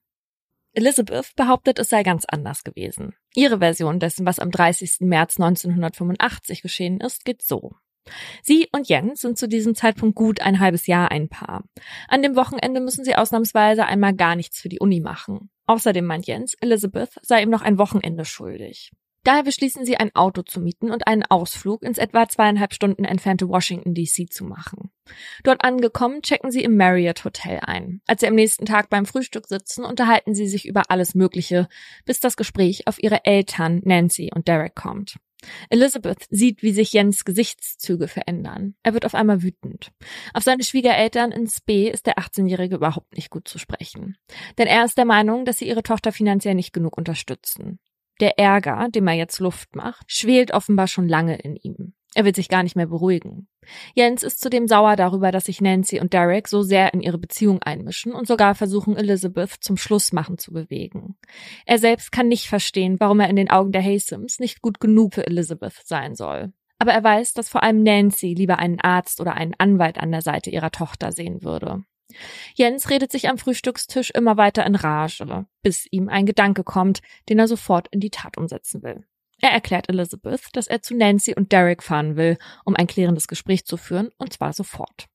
Elizabeth behauptet, es sei ganz anders gewesen. Ihre Version dessen, was am 30. März 1985 geschehen ist, geht so. Sie und Jens sind zu diesem Zeitpunkt gut ein halbes Jahr ein Paar. An dem Wochenende müssen sie ausnahmsweise einmal gar nichts für die Uni machen. Außerdem meint Jens, Elizabeth sei ihm noch ein Wochenende schuldig. Daher beschließen sie, ein Auto zu mieten und einen Ausflug ins etwa zweieinhalb Stunden entfernte Washington DC zu machen. Dort angekommen, checken sie im Marriott Hotel ein. Als sie am nächsten Tag beim Frühstück sitzen, unterhalten sie sich über alles Mögliche, bis das Gespräch auf ihre Eltern Nancy und Derek kommt. Elizabeth sieht, wie sich Jens Gesichtszüge verändern. Er wird auf einmal wütend. Auf seine Schwiegereltern in Spee ist der 18-Jährige überhaupt nicht gut zu sprechen. Denn er ist der Meinung, dass sie ihre Tochter finanziell nicht genug unterstützen. Der Ärger, dem er jetzt Luft macht, schwelt offenbar schon lange in ihm. Er will sich gar nicht mehr beruhigen. Jens ist zudem sauer darüber, dass sich Nancy und Derek so sehr in ihre Beziehung einmischen und sogar versuchen, Elizabeth zum Schlussmachen zu bewegen. Er selbst kann nicht verstehen, warum er in den Augen der Haysams nicht gut genug für Elizabeth sein soll. Aber er weiß, dass vor allem Nancy lieber einen Arzt oder einen Anwalt an der Seite ihrer Tochter sehen würde. Jens redet sich am Frühstückstisch immer weiter in Rage, bis ihm ein Gedanke kommt, den er sofort in die Tat umsetzen will. Er erklärt Elizabeth, dass er zu Nancy und Derek fahren will, um ein klärendes Gespräch zu führen, und zwar sofort.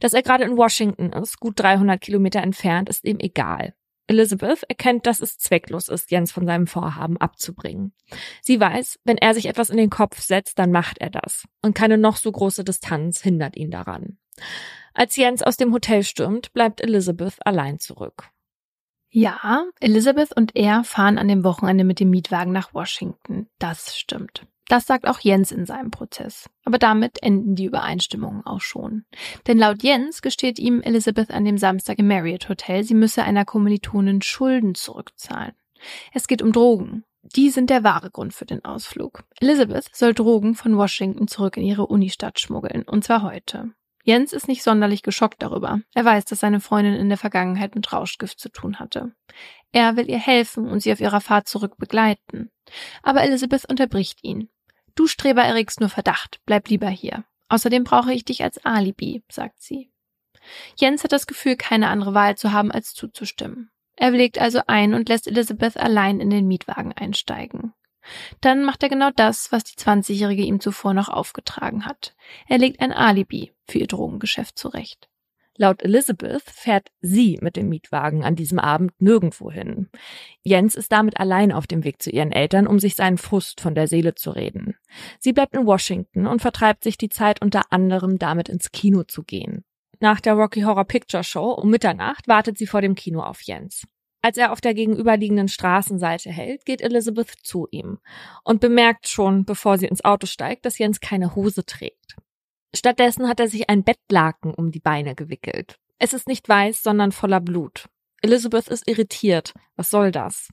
Dass er gerade in Washington ist, gut 300 Kilometer entfernt, ist ihm egal. Elizabeth erkennt, dass es zwecklos ist, Jens von seinem Vorhaben abzubringen. Sie weiß, wenn er sich etwas in den Kopf setzt, dann macht er das. Und keine noch so große Distanz hindert ihn daran. Als Jens aus dem Hotel stürmt, bleibt Elizabeth allein zurück. Ja, Elizabeth und er fahren an dem Wochenende mit dem Mietwagen nach Washington. Das stimmt. Das sagt auch Jens in seinem Prozess. Aber damit enden die Übereinstimmungen auch schon. Denn laut Jens gesteht ihm Elizabeth an dem Samstag im Marriott Hotel, sie müsse einer Kommilitonin Schulden zurückzahlen. Es geht um Drogen. Die sind der wahre Grund für den Ausflug. Elizabeth soll Drogen von Washington zurück in ihre Unistadt schmuggeln, und zwar heute. Jens ist nicht sonderlich geschockt darüber. Er weiß, dass seine Freundin in der Vergangenheit mit Rauschgift zu tun hatte. Er will ihr helfen und sie auf ihrer Fahrt zurück begleiten. Aber Elizabeth unterbricht ihn. Du Streber erregst nur Verdacht, bleib lieber hier. Außerdem brauche ich dich als Alibi, sagt sie. Jens hat das Gefühl, keine andere Wahl zu haben, als zuzustimmen. Er willigt also ein und lässt Elizabeth allein in den Mietwagen einsteigen. Dann macht er genau das, was die 20-Jährige ihm zuvor noch aufgetragen hat. Er legt ein Alibi für ihr Drogengeschäft zurecht. Laut Elizabeth fährt sie mit dem Mietwagen an diesem Abend nirgendwo hin. Jens ist damit allein auf dem Weg zu ihren Eltern, um sich seinen Frust von der Seele zu reden. Sie bleibt in Washington und vertreibt sich die Zeit unter anderem damit ins Kino zu gehen. Nach der Rocky Horror Picture Show um Mitternacht wartet sie vor dem Kino auf Jens. Als er auf der gegenüberliegenden Straßenseite hält, geht Elizabeth zu ihm und bemerkt schon, bevor sie ins Auto steigt, dass Jens keine Hose trägt. Stattdessen hat er sich ein Bettlaken um die Beine gewickelt. Es ist nicht weiß, sondern voller Blut. Elizabeth ist irritiert. Was soll das?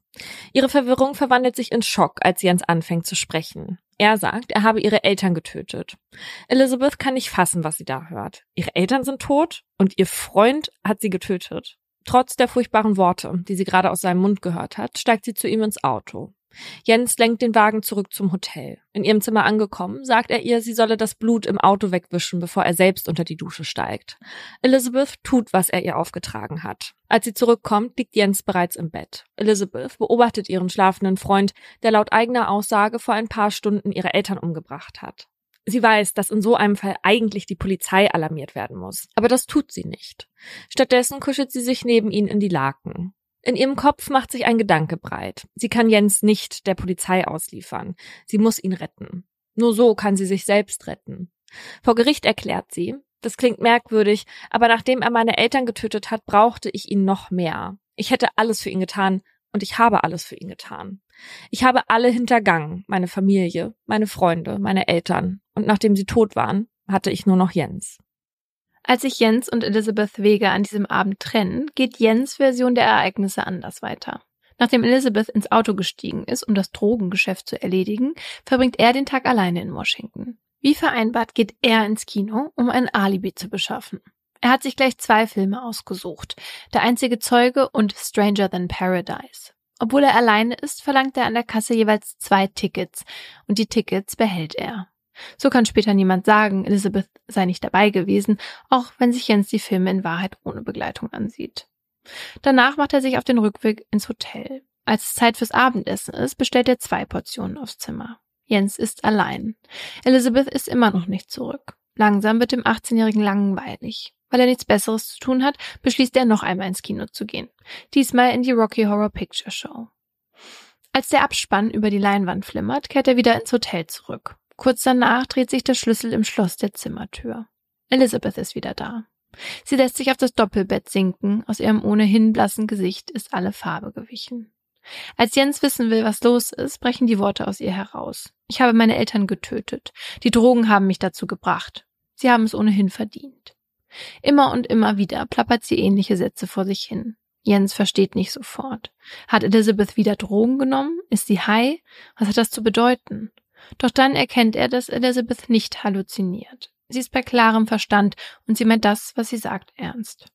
Ihre Verwirrung verwandelt sich in Schock, als Jens anfängt zu sprechen. Er sagt, er habe ihre Eltern getötet. Elizabeth kann nicht fassen, was sie da hört. Ihre Eltern sind tot und ihr Freund hat sie getötet. Trotz der furchtbaren Worte, die sie gerade aus seinem Mund gehört hat, steigt sie zu ihm ins Auto. Jens lenkt den Wagen zurück zum Hotel. In ihrem Zimmer angekommen, sagt er ihr, sie solle das Blut im Auto wegwischen, bevor er selbst unter die Dusche steigt. Elizabeth tut, was er ihr aufgetragen hat. Als sie zurückkommt, liegt Jens bereits im Bett. Elizabeth beobachtet ihren schlafenden Freund, der laut eigener Aussage vor ein paar Stunden ihre Eltern umgebracht hat. Sie weiß, dass in so einem Fall eigentlich die Polizei alarmiert werden muss. Aber das tut sie nicht. Stattdessen kuschelt sie sich neben ihn in die Laken. In ihrem Kopf macht sich ein Gedanke breit. Sie kann Jens nicht der Polizei ausliefern. Sie muss ihn retten. Nur so kann sie sich selbst retten. Vor Gericht erklärt sie, das klingt merkwürdig, aber nachdem er meine Eltern getötet hat, brauchte ich ihn noch mehr. Ich hätte alles für ihn getan, und ich habe alles für ihn getan. Ich habe alle hintergangen, meine Familie, meine Freunde, meine Eltern, und nachdem sie tot waren, hatte ich nur noch Jens. Als sich Jens und Elizabeth Wege an diesem Abend trennen, geht Jens Version der Ereignisse anders weiter. Nachdem Elizabeth ins Auto gestiegen ist, um das Drogengeschäft zu erledigen, verbringt er den Tag alleine in Washington. Wie vereinbart geht er ins Kino, um ein Alibi zu beschaffen. Er hat sich gleich zwei Filme ausgesucht. Der einzige Zeuge und Stranger Than Paradise. Obwohl er alleine ist, verlangt er an der Kasse jeweils zwei Tickets und die Tickets behält er. So kann später niemand sagen, Elizabeth sei nicht dabei gewesen, auch wenn sich Jens die Filme in Wahrheit ohne Begleitung ansieht. Danach macht er sich auf den Rückweg ins Hotel. Als es Zeit fürs Abendessen ist, bestellt er zwei Portionen aufs Zimmer. Jens ist allein. Elizabeth ist immer noch nicht zurück. Langsam wird dem 18-Jährigen langweilig. Weil er nichts Besseres zu tun hat, beschließt er noch einmal ins Kino zu gehen. Diesmal in die Rocky Horror Picture Show. Als der Abspann über die Leinwand flimmert, kehrt er wieder ins Hotel zurück. Kurz danach dreht sich der Schlüssel im Schloss der Zimmertür. Elizabeth ist wieder da. Sie lässt sich auf das Doppelbett sinken, aus ihrem ohnehin blassen Gesicht ist alle Farbe gewichen. Als Jens wissen will, was los ist, brechen die Worte aus ihr heraus. Ich habe meine Eltern getötet. Die Drogen haben mich dazu gebracht. Sie haben es ohnehin verdient. Immer und immer wieder plappert sie ähnliche Sätze vor sich hin. Jens versteht nicht sofort. Hat Elizabeth wieder Drogen genommen? Ist sie high? Was hat das zu bedeuten? Doch dann erkennt er, dass Elizabeth nicht halluziniert. Sie ist bei klarem Verstand und sie meint das, was sie sagt, ernst.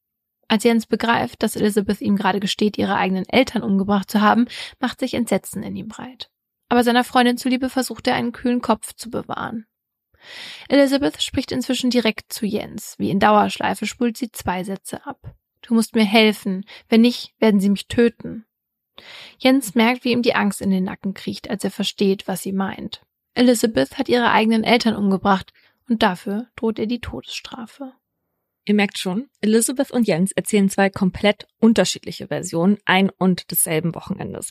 Als Jens begreift, dass Elizabeth ihm gerade gesteht, ihre eigenen Eltern umgebracht zu haben, macht sich Entsetzen in ihm breit. Aber seiner Freundin zuliebe versucht er einen kühlen Kopf zu bewahren. Elizabeth spricht inzwischen direkt zu Jens. Wie in Dauerschleife spult sie zwei Sätze ab. Du musst mir helfen. Wenn nicht, werden sie mich töten. Jens merkt, wie ihm die Angst in den Nacken kriecht, als er versteht, was sie meint. Elizabeth hat ihre eigenen Eltern umgebracht und dafür droht ihr die Todesstrafe. Ihr merkt schon, Elizabeth und Jens erzählen zwei komplett unterschiedliche Versionen ein und desselben Wochenendes.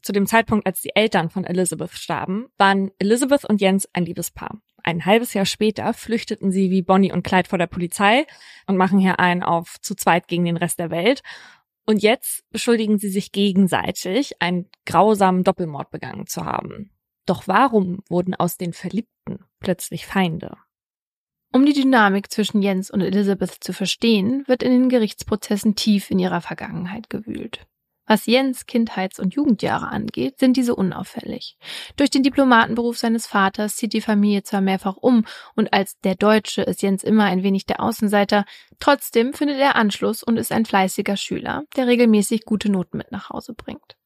Zu dem Zeitpunkt, als die Eltern von Elizabeth starben, waren Elizabeth und Jens ein Liebespaar. Ein halbes Jahr später flüchteten sie wie Bonnie und Clyde vor der Polizei und machen hier einen auf zu zweit gegen den Rest der Welt. Und jetzt beschuldigen sie sich gegenseitig, einen grausamen Doppelmord begangen zu haben. Doch warum wurden aus den Verliebten plötzlich Feinde? Um die Dynamik zwischen Jens und Elizabeth zu verstehen, wird in den Gerichtsprozessen tief in ihrer Vergangenheit gewühlt. Was Jens Kindheits- und Jugendjahre angeht, sind diese unauffällig. Durch den Diplomatenberuf seines Vaters zieht die Familie zwar mehrfach um und als der Deutsche ist Jens immer ein wenig der Außenseiter, trotzdem findet er Anschluss und ist ein fleißiger Schüler, der regelmäßig gute Noten mit nach Hause bringt.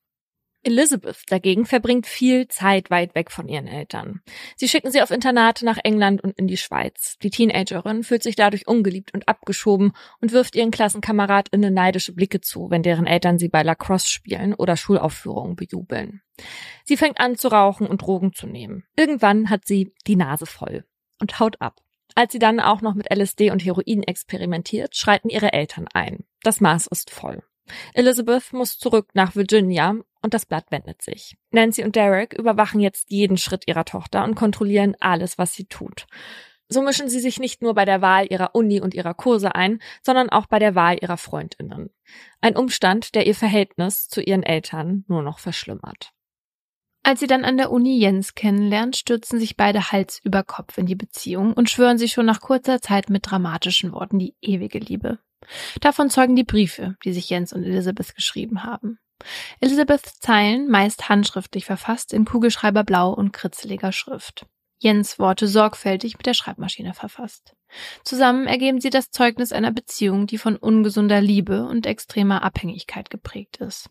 Elizabeth dagegen verbringt viel Zeit weit weg von ihren Eltern. Sie schicken sie auf Internate nach England und in die Schweiz. Die Teenagerin fühlt sich dadurch ungeliebt und abgeschoben und wirft ihren KlassenkameradInnen neidische Blicke zu, wenn deren Eltern sie bei Lacrosse spielen oder Schulaufführungen bejubeln. Sie fängt an zu rauchen und Drogen zu nehmen. Irgendwann hat sie die Nase voll und haut ab. Als sie dann auch noch mit LSD und Heroin experimentiert, schreiten ihre Eltern ein. Das Maß ist voll. Elizabeth muss zurück nach Virginia und das Blatt wendet sich. Nancy und Derek überwachen jetzt jeden Schritt ihrer Tochter und kontrollieren alles, was sie tut. So mischen sie sich nicht nur bei der Wahl ihrer Uni und ihrer Kurse ein, sondern auch bei der Wahl ihrer Freundinnen. Ein Umstand, der ihr Verhältnis zu ihren Eltern nur noch verschlimmert. Als sie dann an der Uni Jens kennenlernt, stürzen sich beide Hals über Kopf in die Beziehung und schwören sich schon nach kurzer Zeit mit dramatischen Worten die ewige Liebe. Davon zeugen die Briefe, die sich Jens und Elizabeth geschrieben haben. Elizabeths Zeilen meist handschriftlich verfasst in Kugelschreiberblau und kritzeliger Schrift. Jens Worte sorgfältig mit der Schreibmaschine verfasst. Zusammen ergeben sie das Zeugnis einer Beziehung, die von ungesunder Liebe und extremer Abhängigkeit geprägt ist.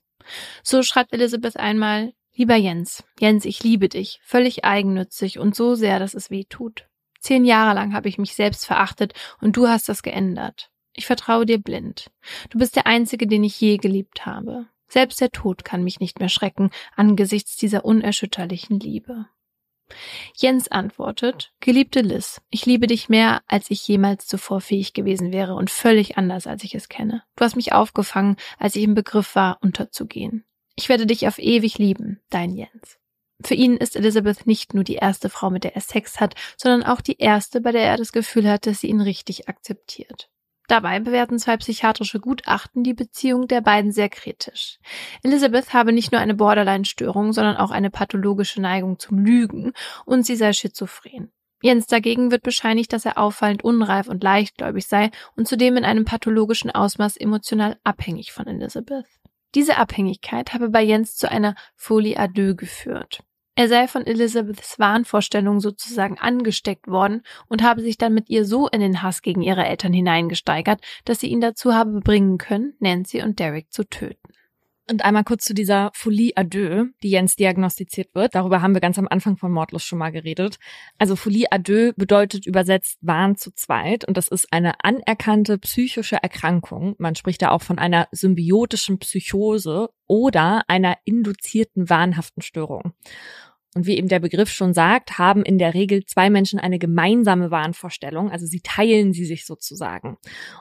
So schreibt Elizabeth einmal, Lieber Jens, Jens, ich liebe dich, völlig eigennützig und so sehr, dass es weh tut. Zehn Jahre lang habe ich mich selbst verachtet und du hast das geändert. Ich vertraue dir blind. Du bist der Einzige, den ich je geliebt habe. Selbst der Tod kann mich nicht mehr schrecken angesichts dieser unerschütterlichen Liebe. Jens antwortet, Geliebte Liz, ich liebe dich mehr, als ich jemals zuvor fähig gewesen wäre und völlig anders, als ich es kenne. Du hast mich aufgefangen, als ich im Begriff war, unterzugehen. Ich werde dich auf ewig lieben, dein Jens. Für ihn ist Elizabeth nicht nur die erste Frau, mit der er Sex hat, sondern auch die erste, bei der er das Gefühl hat, dass sie ihn richtig akzeptiert. Dabei bewerten zwei psychiatrische Gutachten die Beziehung der beiden sehr kritisch. Elizabeth habe nicht nur eine Borderline-Störung, sondern auch eine pathologische Neigung zum Lügen und sie sei schizophren. Jens dagegen wird bescheinigt, dass er auffallend unreif und leichtgläubig sei und zudem in einem pathologischen Ausmaß emotional abhängig von Elizabeth. Diese Abhängigkeit habe bei Jens zu einer Folie à deux geführt. Er sei von Elizabeths Wahnvorstellungen sozusagen angesteckt worden und habe sich dann mit ihr so in den Hass gegen ihre Eltern hineingesteigert, dass sie ihn dazu habe bringen können, Nancy und Derek zu töten. Und einmal kurz zu dieser Folie à deux, die Jens diagnostiziert wird. Darüber haben wir ganz am Anfang von Mordlos schon mal geredet. Also Folie à deux bedeutet übersetzt Wahn zu zweit und das ist eine anerkannte psychische Erkrankung. Man spricht da auch von einer symbiotischen Psychose oder einer induzierten wahnhaften Störung. Und wie eben der Begriff schon sagt, haben in der Regel zwei Menschen eine gemeinsame Wahnvorstellung, also sie teilen sie sich sozusagen.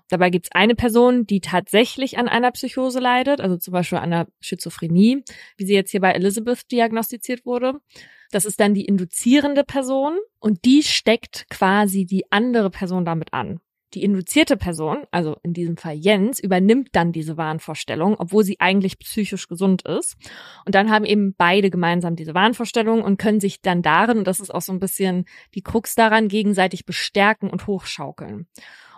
Dabei gibt es eine Person, die tatsächlich an einer Psychose leidet, also zum Beispiel an einer Schizophrenie, wie sie jetzt hier bei Elizabeth diagnostiziert wurde. Das ist dann die induzierende Person und die steckt quasi die andere Person damit an. Die induzierte Person, also in diesem Fall Jens, übernimmt dann diese Wahnvorstellung, obwohl sie eigentlich psychisch gesund ist. Und dann haben eben beide gemeinsam diese Wahnvorstellung und können sich dann darin, und das ist auch so ein bisschen die Krux daran, gegenseitig bestärken und hochschaukeln.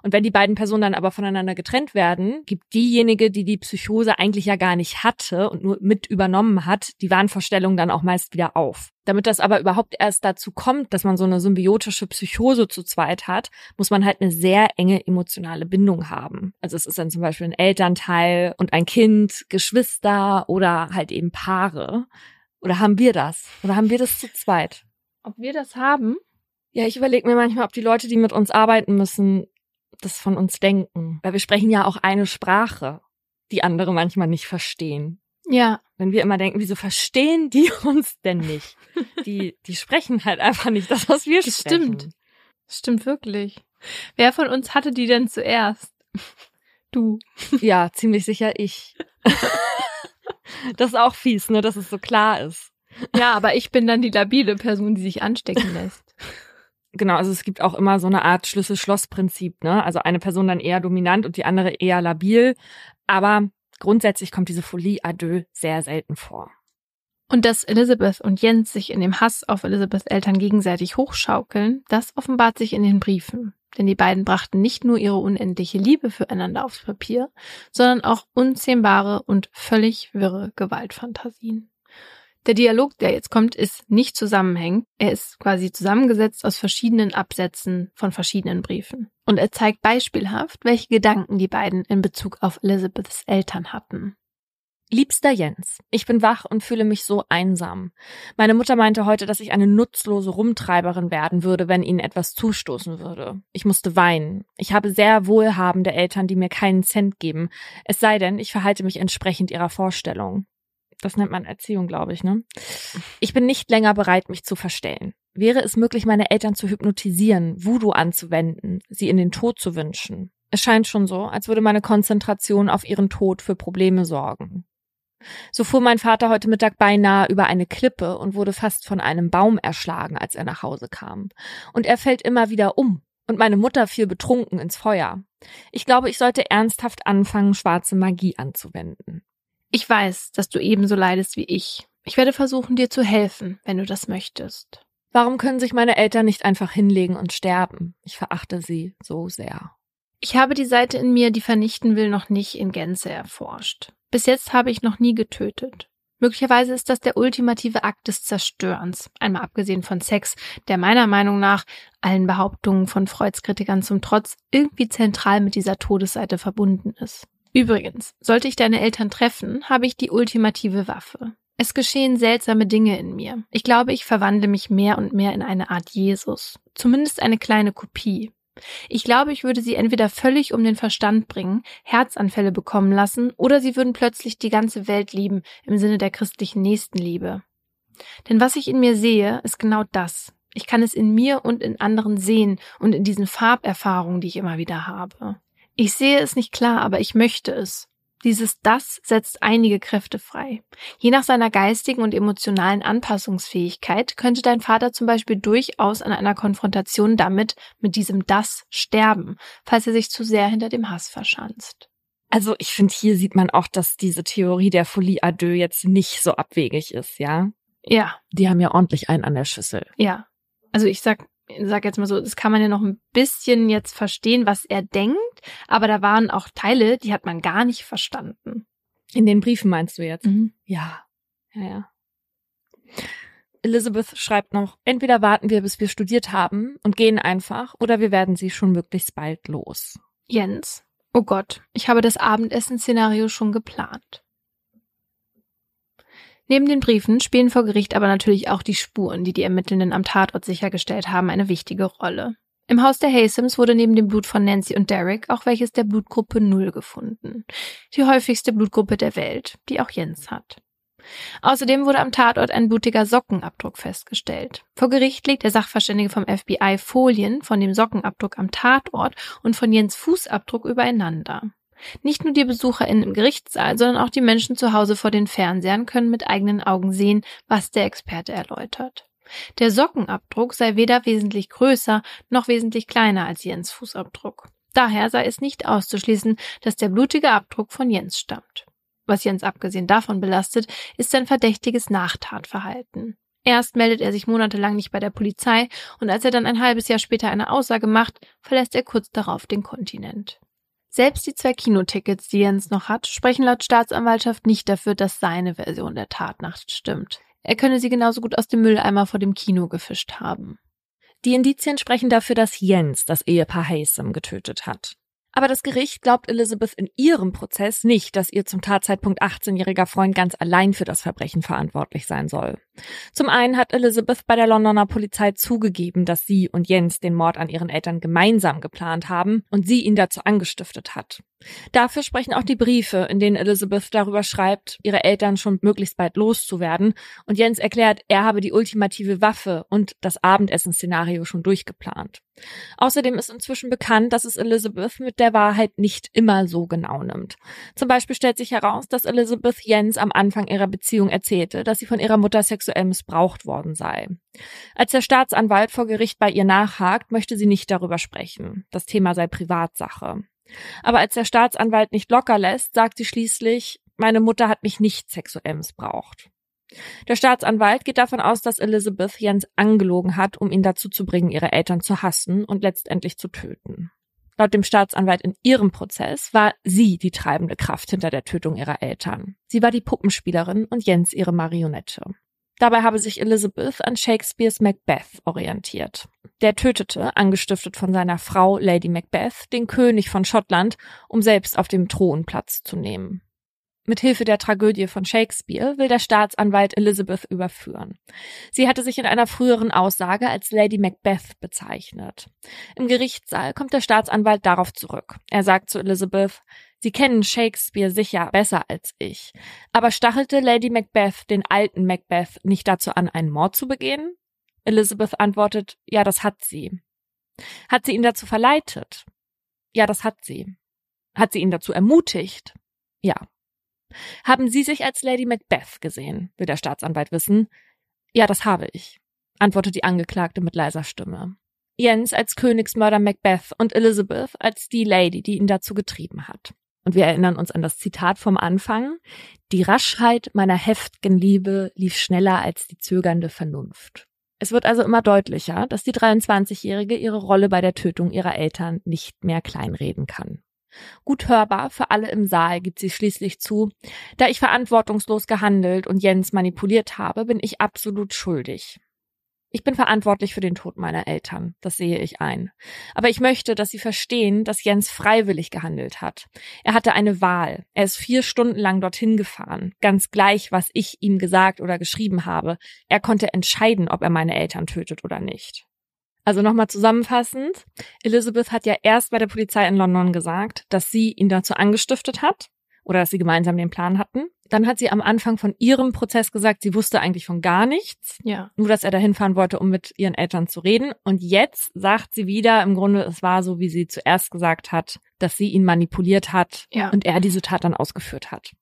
Und wenn die beiden Personen dann aber voneinander getrennt werden, gibt diejenige, die die Psychose eigentlich ja gar nicht hatte und nur mit übernommen hat, die Wahnvorstellung dann auch meist wieder auf. Damit das aber überhaupt erst dazu kommt, dass man so eine symbiotische Psychose zu zweit hat, muss man halt eine sehr enge emotionale Bindung haben. Also es ist dann zum Beispiel ein Elternteil und ein Kind, Geschwister oder halt eben Paare. Oder haben wir das? Oder haben wir das zu zweit? Ob wir das haben? Ja, ich überlege mir manchmal, ob die Leute, die mit uns arbeiten müssen, das von uns denken. Weil wir sprechen ja auch eine Sprache, die andere manchmal nicht verstehen. Ja. Wenn wir immer denken, wieso verstehen die uns denn nicht? Die, die sprechen halt einfach nicht das, was wir das sprechen. Stimmt. Stimmt wirklich. Wer von uns hatte die denn zuerst? Du. Ja, ziemlich sicher ich. das ist auch fies, ne, dass es so klar ist. Ja, aber ich bin dann die labile Person, die sich anstecken lässt. Genau, also es gibt auch immer so eine Art Schlüssel-Schloss-Prinzip, ne? Also eine Person dann eher dominant und die andere eher labil. Aber grundsätzlich kommt diese Folie à deux sehr selten vor. Und dass Elizabeth und Jens sich in dem Hass auf Elizabeths Eltern gegenseitig hochschaukeln, das offenbart sich in den Briefen. Denn die beiden brachten nicht nur ihre unendliche Liebe füreinander aufs Papier, sondern auch unzähmbare und völlig wirre Gewaltfantasien. Der Dialog, der jetzt kommt, ist nicht zusammenhängend. Er ist quasi zusammengesetzt aus verschiedenen Absätzen von verschiedenen Briefen. Und er zeigt beispielhaft, welche Gedanken die beiden in Bezug auf Elizabeths Eltern hatten. Liebster Jens, ich bin wach und fühle mich so einsam. Meine Mutter meinte heute, dass ich eine nutzlose Rumtreiberin werden würde, wenn ihnen etwas zustoßen würde. Ich musste weinen. Ich habe sehr wohlhabende Eltern, die mir keinen Cent geben. Es sei denn, ich verhalte mich entsprechend ihrer Vorstellung. Das nennt man Erziehung, glaube ich, ne? Ich bin nicht länger bereit, mich zu verstellen. Wäre es möglich, meine Eltern zu hypnotisieren, Voodoo anzuwenden, sie in den Tod zu wünschen? Es scheint schon so, als würde meine Konzentration auf ihren Tod für Probleme sorgen. So fuhr mein Vater heute Mittag beinahe über eine Klippe und wurde fast von einem Baum erschlagen, als er nach Hause kam. Und er fällt immer wieder um. Und meine Mutter fiel betrunken ins Feuer. Ich glaube, ich sollte ernsthaft anfangen, schwarze Magie anzuwenden. Ich weiß, dass du ebenso leidest wie ich. Ich werde versuchen, dir zu helfen, wenn du das möchtest. Warum können sich meine Eltern nicht einfach hinlegen und sterben? Ich verachte sie so sehr. Ich habe die Seite in mir, die vernichten will, noch nicht in Gänze erforscht. Bis jetzt habe ich noch nie getötet. Möglicherweise ist das der ultimative Akt des Zerstörens, einmal abgesehen von Sex, der meiner Meinung nach allen Behauptungen von Freuds Kritikern zum Trotz irgendwie zentral mit dieser Todesseite verbunden ist. Übrigens, sollte ich deine Eltern treffen, habe ich die ultimative Waffe. Es geschehen seltsame Dinge in mir. Ich glaube, ich verwandle mich mehr und mehr in eine Art Jesus. Zumindest eine kleine Kopie. Ich glaube, ich würde sie entweder völlig um den Verstand bringen, Herzanfälle bekommen lassen, oder sie würden plötzlich die ganze Welt lieben im Sinne der christlichen Nächstenliebe. Denn was ich in mir sehe, ist genau das. Ich kann es in mir und in anderen sehen und in diesen Farberfahrungen, die ich immer wieder habe. Ich sehe es nicht klar, aber ich möchte es. Dieses Das setzt einige Kräfte frei. Je nach seiner geistigen und emotionalen Anpassungsfähigkeit könnte dein Vater zum Beispiel durchaus an einer Konfrontation damit, mit diesem Das sterben, falls er sich zu sehr hinter dem Hass verschanzt. Also ich finde, hier sieht man auch, dass diese Theorie der Folie à deux jetzt nicht so abwegig ist, ja? Ja. Die haben ja ordentlich einen an der Schüssel. Ja. Also ich sag, sag jetzt mal so, das kann man ja noch ein bisschen jetzt verstehen, was er denkt, aber da waren auch Teile, die hat man gar nicht verstanden. In den Briefen meinst du jetzt? Mhm. Ja. Ja, ja. Elizabeth schreibt noch, entweder warten wir, bis wir studiert haben und gehen einfach, oder wir werden sie schon möglichst bald los. Jens, oh Gott, ich habe das Abendessen-Szenario schon geplant. Neben den Briefen spielen vor Gericht aber natürlich auch die Spuren, die die Ermittelnden am Tatort sichergestellt haben, eine wichtige Rolle. Im Haus der Hasems wurde neben dem Blut von Nancy und Derek auch welches der Blutgruppe 0 gefunden. Die häufigste Blutgruppe der Welt, die auch Jens hat. Außerdem wurde am Tatort ein blutiger Sockenabdruck festgestellt. Vor Gericht legt der Sachverständige vom FBI Folien von dem Sockenabdruck am Tatort und von Jens Fußabdruck übereinander. Nicht nur die BesucherInnen im Gerichtssaal, sondern auch die Menschen zu Hause vor den Fernsehern können mit eigenen Augen sehen, was der Experte erläutert. Der Sockenabdruck sei weder wesentlich größer noch wesentlich kleiner als Jens Fußabdruck. Daher sei es nicht auszuschließen, dass der blutige Abdruck von Jens stammt. Was Jens abgesehen davon belastet, ist sein verdächtiges Nachtatverhalten. Erst meldet er sich monatelang nicht bei der Polizei und als er dann ein halbes Jahr später eine Aussage macht, verlässt er kurz darauf den Kontinent. Selbst die zwei Kinotickets, die Jens noch hat, sprechen laut Staatsanwaltschaft nicht dafür, dass seine Version der Tatnacht stimmt. Er könne sie genauso gut aus dem Mülleimer vor dem Kino gefischt haben. Die Indizien sprechen dafür, dass Jens das Ehepaar Hasem getötet hat. Aber das Gericht glaubt Elizabeth in ihrem Prozess nicht, dass ihr zum Tatzeitpunkt 18-jähriger Freund ganz allein für das Verbrechen verantwortlich sein soll. Zum einen hat Elizabeth bei der Londoner Polizei zugegeben, dass sie und Jens den Mord an ihren Eltern gemeinsam geplant haben und sie ihn dazu angestiftet hat. Dafür sprechen auch die Briefe, in denen Elizabeth darüber schreibt, ihre Eltern schon möglichst bald loszuwerden und Jens erklärt, er habe die ultimative Waffe und das Abendessen-Szenario schon durchgeplant. Außerdem ist inzwischen bekannt, dass es Elizabeth mit der Wahrheit nicht immer so genau nimmt. Zum Beispiel stellt sich heraus, dass Elizabeth Jens am Anfang ihrer Beziehung erzählte, dass sie von ihrer Mutter sexuell missbraucht worden sei. Als der Staatsanwalt vor Gericht bei ihr nachhakt, möchte sie nicht darüber sprechen. Das Thema sei Privatsache. Aber als der Staatsanwalt nicht locker lässt, sagt sie schließlich, meine Mutter hat mich nicht sexuell missbraucht. Der Staatsanwalt geht davon aus, dass Elizabeth Jens angelogen hat, um ihn dazu zu bringen, ihre Eltern zu hassen und letztendlich zu töten. Laut dem Staatsanwalt in ihrem Prozess war sie die treibende Kraft hinter der Tötung ihrer Eltern. Sie war die Puppenspielerin und Jens ihre Marionette. Dabei habe sich Elizabeth an Shakespeares Macbeth orientiert. Der tötete, angestiftet von seiner Frau Lady Macbeth, den König von Schottland, um selbst auf dem Thron Platz zu nehmen. Mit Hilfe der Tragödie von Shakespeare will der Staatsanwalt Elizabeth überführen. Sie hatte sich in einer früheren Aussage als Lady Macbeth bezeichnet. Im Gerichtssaal kommt der Staatsanwalt darauf zurück. Er sagt zu Elizabeth, Sie kennen Shakespeare sicher besser als ich. Aber stachelte Lady Macbeth den alten Macbeth nicht dazu an, einen Mord zu begehen? Elizabeth antwortet, ja, das hat sie. Hat sie ihn dazu verleitet? Ja, das hat sie. Hat sie ihn dazu ermutigt? Ja. Haben Sie sich als Lady Macbeth gesehen? will der Staatsanwalt wissen. Ja, das habe ich, antwortet die Angeklagte mit leiser Stimme. Jens als Königsmörder Macbeth und Elizabeth als die Lady, die ihn dazu getrieben hat. Und wir erinnern uns an das Zitat vom Anfang. Die Raschheit meiner heftigen Liebe lief schneller als die zögernde Vernunft. Es wird also immer deutlicher, dass die 23-Jährige ihre Rolle bei der Tötung ihrer Eltern nicht mehr kleinreden kann. Gut hörbar für alle im Saal gibt sie schließlich zu, da ich verantwortungslos gehandelt und Jens manipuliert habe, bin ich absolut schuldig. Ich bin verantwortlich für den Tod meiner Eltern, das sehe ich ein. Aber ich möchte, dass Sie verstehen, dass Jens freiwillig gehandelt hat. Er hatte eine Wahl. Er ist vier Stunden lang dorthin gefahren, ganz gleich, was ich ihm gesagt oder geschrieben habe. Er konnte entscheiden, ob er meine Eltern tötet oder nicht. Also nochmal zusammenfassend. Elizabeth hat ja erst bei der Polizei in London gesagt, dass sie ihn dazu angestiftet hat oder dass sie gemeinsam den Plan hatten. Dann hat sie am Anfang von ihrem Prozess gesagt, sie wusste eigentlich von gar nichts. Ja. Nur, dass er dahin fahren wollte, um mit ihren Eltern zu reden. Und jetzt sagt sie wieder, im Grunde, es war so, wie sie zuerst gesagt hat, dass sie ihn manipuliert hat ja. und er diese Tat dann ausgeführt hat.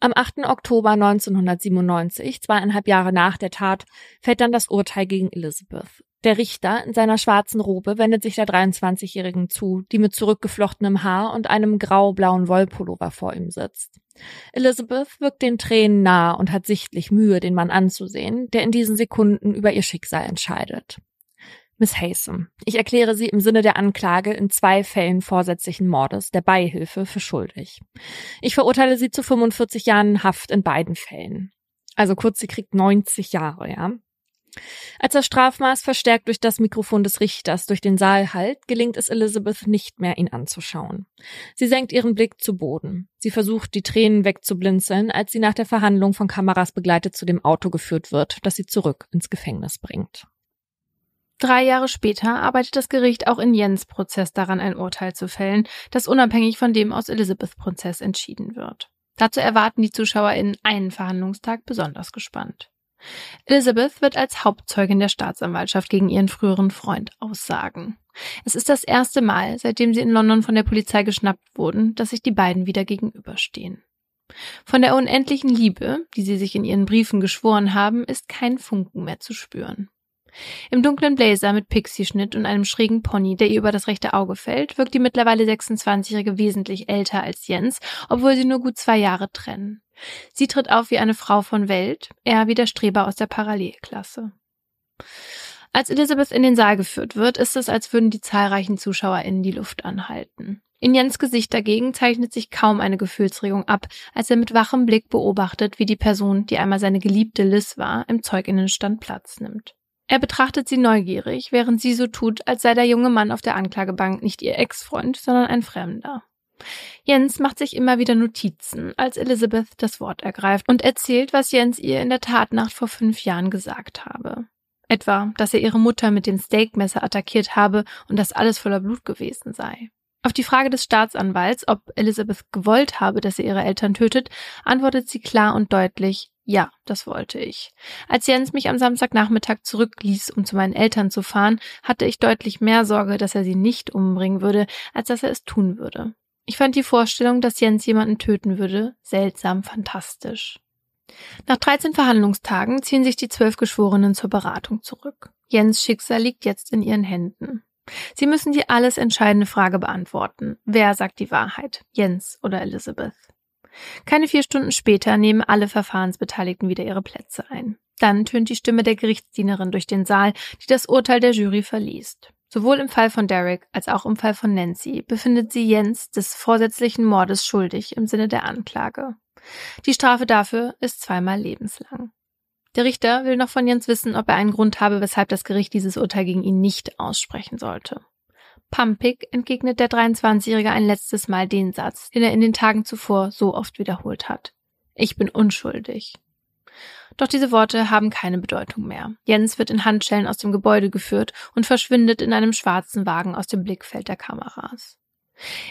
Am 8. Oktober 1997, zweieinhalb Jahre nach der Tat, fällt dann das Urteil gegen Elizabeth. Der Richter in seiner schwarzen Robe wendet sich der 23-Jährigen zu, die mit zurückgeflochtenem Haar und einem grau-blauen Wollpullover vor ihm sitzt. Elizabeth wirkt den Tränen nah und hat sichtlich Mühe, den Mann anzusehen, der in diesen Sekunden über ihr Schicksal entscheidet. Miss Haysom, ich erkläre Sie im Sinne der Anklage in zwei Fällen vorsätzlichen Mordes der Beihilfe für schuldig. Ich verurteile Sie zu 45 Jahren Haft in beiden Fällen. Also kurz, sie kriegt 90 Jahre, ja. Als das Strafmaß verstärkt durch das Mikrofon des Richters durch den Saal hallt, gelingt es Elizabeth nicht mehr, ihn anzuschauen. Sie senkt ihren Blick zu Boden. Sie versucht, die Tränen wegzublinzeln, als sie nach der Verhandlung von Kameras begleitet zu dem Auto geführt wird, das sie zurück ins Gefängnis bringt. Drei Jahre später arbeitet das Gericht auch in Jens Prozess daran, ein Urteil zu fällen, das unabhängig von dem aus Elizabeths Prozess entschieden wird. Dazu erwarten die ZuschauerInnen einen Verhandlungstag besonders gespannt. Elizabeth wird als Hauptzeugin der Staatsanwaltschaft gegen ihren früheren Freund aussagen. Es ist das erste Mal, seitdem sie in London von der Polizei geschnappt wurden, dass sich die beiden wieder gegenüberstehen. Von der unendlichen Liebe, die sie sich in ihren Briefen geschworen haben, ist kein Funken mehr zu spüren. Im dunklen Blazer mit Pixie-Schnitt und einem schrägen Pony, der ihr über das rechte Auge fällt, wirkt die mittlerweile 26-Jährige wesentlich älter als Jens, obwohl sie nur gut zwei Jahre trennen. Sie tritt auf wie eine Frau von Welt, er wie der Streber aus der Parallelklasse. Als Elizabeth in den Saal geführt wird, ist es, als würden die zahlreichen ZuschauerInnen die Luft anhalten. In Jens Gesicht dagegen zeichnet sich kaum eine Gefühlsregung ab, als er mit wachem Blick beobachtet, wie die Person, die einmal seine geliebte Liz war, im Zeuginnenstand Platz nimmt. Er betrachtet sie neugierig, während sie so tut, als sei der junge Mann auf der Anklagebank nicht ihr Ex-Freund, sondern ein Fremder. Jens macht sich immer wieder Notizen, als Elizabeth das Wort ergreift und erzählt, was Jens ihr in der Tatnacht vor fünf Jahren gesagt habe. Etwa, dass er ihre Mutter mit dem Steakmesser attackiert habe und dass alles voller Blut gewesen sei. Auf die Frage des Staatsanwalts, ob Elizabeth gewollt habe, dass er ihre Eltern tötet, antwortet sie klar und deutlich, ja, das wollte ich. Als Jens mich am Samstagnachmittag zurückließ, um zu meinen Eltern zu fahren, hatte ich deutlich mehr Sorge, dass er sie nicht umbringen würde, als dass er es tun würde. Ich fand die Vorstellung, dass Jens jemanden töten würde, seltsam fantastisch. Nach 13 Verhandlungstagen ziehen sich die zwölf Geschworenen zur Beratung zurück. Jens Schicksal liegt jetzt in ihren Händen. Sie müssen die alles entscheidende Frage beantworten. Wer sagt die Wahrheit? Jens oder Elizabeth? Keine vier Stunden später nehmen alle Verfahrensbeteiligten wieder ihre Plätze ein. Dann tönt die Stimme der Gerichtsdienerin durch den Saal, die das Urteil der Jury verliest. Sowohl im Fall von Derek als auch im Fall von Nancy befindet sie Jens des vorsätzlichen Mordes schuldig im Sinne der Anklage. Die Strafe dafür ist zweimal lebenslang. Der Richter will noch von Jens wissen, ob er einen Grund habe, weshalb das Gericht dieses Urteil gegen ihn nicht aussprechen sollte. Pumpig entgegnet der 23-Jährige ein letztes Mal den Satz, den er in den Tagen zuvor so oft wiederholt hat. Ich bin unschuldig. Doch diese Worte haben keine Bedeutung mehr. Jens wird in Handschellen aus dem Gebäude geführt und verschwindet in einem schwarzen Wagen aus dem Blickfeld der Kameras.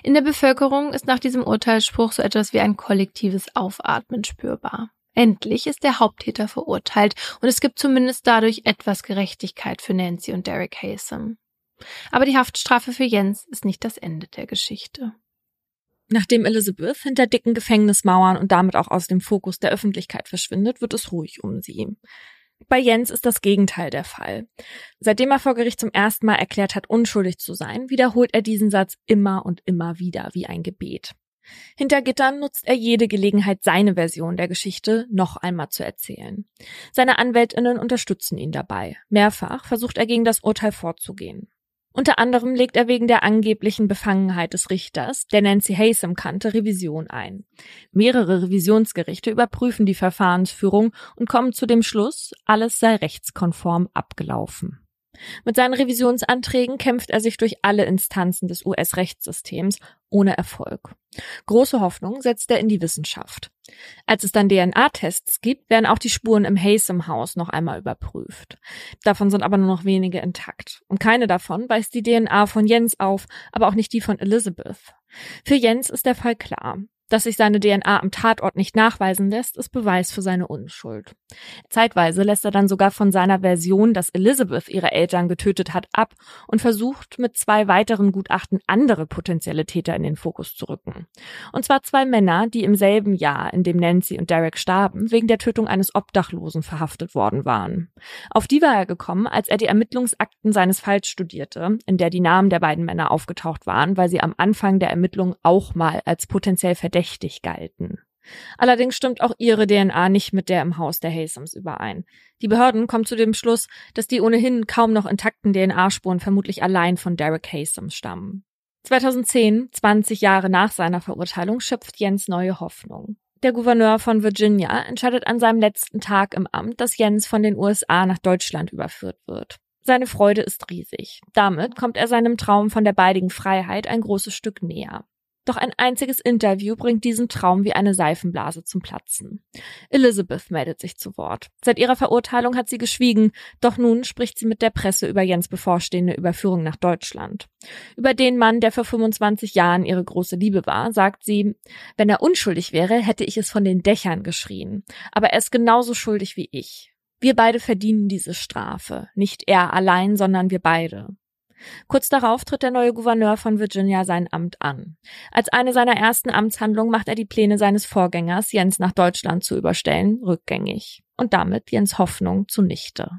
In der Bevölkerung ist nach diesem Urteilsspruch so etwas wie ein kollektives Aufatmen spürbar. Endlich ist der Haupttäter verurteilt und es gibt zumindest dadurch etwas Gerechtigkeit für Nancy und Derek Haysom. Aber die Haftstrafe für Jens ist nicht das Ende der Geschichte. Nachdem Elizabeth hinter dicken Gefängnismauern und damit auch aus dem Fokus der Öffentlichkeit verschwindet, wird es ruhig um sie. Bei Jens ist das Gegenteil der Fall. Seitdem er vor Gericht zum ersten Mal erklärt hat, unschuldig zu sein, wiederholt er diesen Satz immer und immer wieder wie ein Gebet. Hinter Gittern nutzt er jede Gelegenheit, seine Version der Geschichte noch einmal zu erzählen. Seine Anwältinnen unterstützen ihn dabei. Mehrfach versucht er gegen das Urteil vorzugehen. Unter anderem legt er wegen der angeblichen Befangenheit des Richters, der Nancy Haysom kannte, Revision ein. Mehrere Revisionsgerichte überprüfen die Verfahrensführung und kommen zu dem Schluss, alles sei rechtskonform abgelaufen. Mit seinen Revisionsanträgen kämpft er sich durch alle Instanzen des US-Rechtssystems ohne Erfolg. Große Hoffnung setzt er in die Wissenschaft. Als es dann DNA-Tests gibt, werden auch die Spuren im Haysom-Haus noch einmal überprüft. Davon sind aber nur noch wenige intakt. Und keine davon weist die DNA von Jens auf, aber auch nicht die von Elizabeth. Für Jens ist der Fall klar. Dass sich seine DNA am Tatort nicht nachweisen lässt, ist Beweis für seine Unschuld. Zeitweise lässt er dann sogar von seiner Version, dass Elizabeth ihre Eltern getötet hat, ab und versucht mit zwei weiteren Gutachten andere potenzielle Täter in den Fokus zu rücken. Und zwar zwei Männer, die im selben Jahr, in dem Nancy und Derek starben, wegen der Tötung eines Obdachlosen verhaftet worden waren. Auf die war er gekommen, als er die Ermittlungsakten seines Falls studierte, in der die Namen der beiden Männer aufgetaucht waren, weil sie am Anfang der Ermittlung auch mal als potenziell verdächtig verdächtig galten. Allerdings stimmt auch ihre DNA nicht mit der im Haus der Haysams überein. Die Behörden kommen zu dem Schluss, dass die ohnehin kaum noch intakten DNA-Spuren vermutlich allein von Derek Haysam stammen. 2010, 20 Jahre nach seiner Verurteilung, schöpft Jens neue Hoffnung. Der Gouverneur von Virginia entscheidet an seinem letzten Tag im Amt, dass Jens von den USA nach Deutschland überführt wird. Seine Freude ist riesig. Damit kommt er seinem Traum von der baldigen Freiheit ein großes Stück näher. Doch ein einziges Interview bringt diesen Traum wie eine Seifenblase zum Platzen. Elizabeth meldet sich zu Wort. Seit ihrer Verurteilung hat sie geschwiegen, doch nun spricht sie mit der Presse über Jens bevorstehende Überführung nach Deutschland. Über den Mann, der vor 25 Jahren ihre große Liebe war, sagt sie, wenn er unschuldig wäre, hätte ich es von den Dächern geschrien. Aber er ist genauso schuldig wie ich. Wir beide verdienen diese Strafe. Nicht er allein, sondern wir beide. Kurz darauf tritt der neue Gouverneur von Virginia sein Amt an. Als eine seiner ersten Amtshandlungen macht er die Pläne seines Vorgängers, Jens nach Deutschland zu überstellen, rückgängig. Und damit Jens Hoffnung zunichte.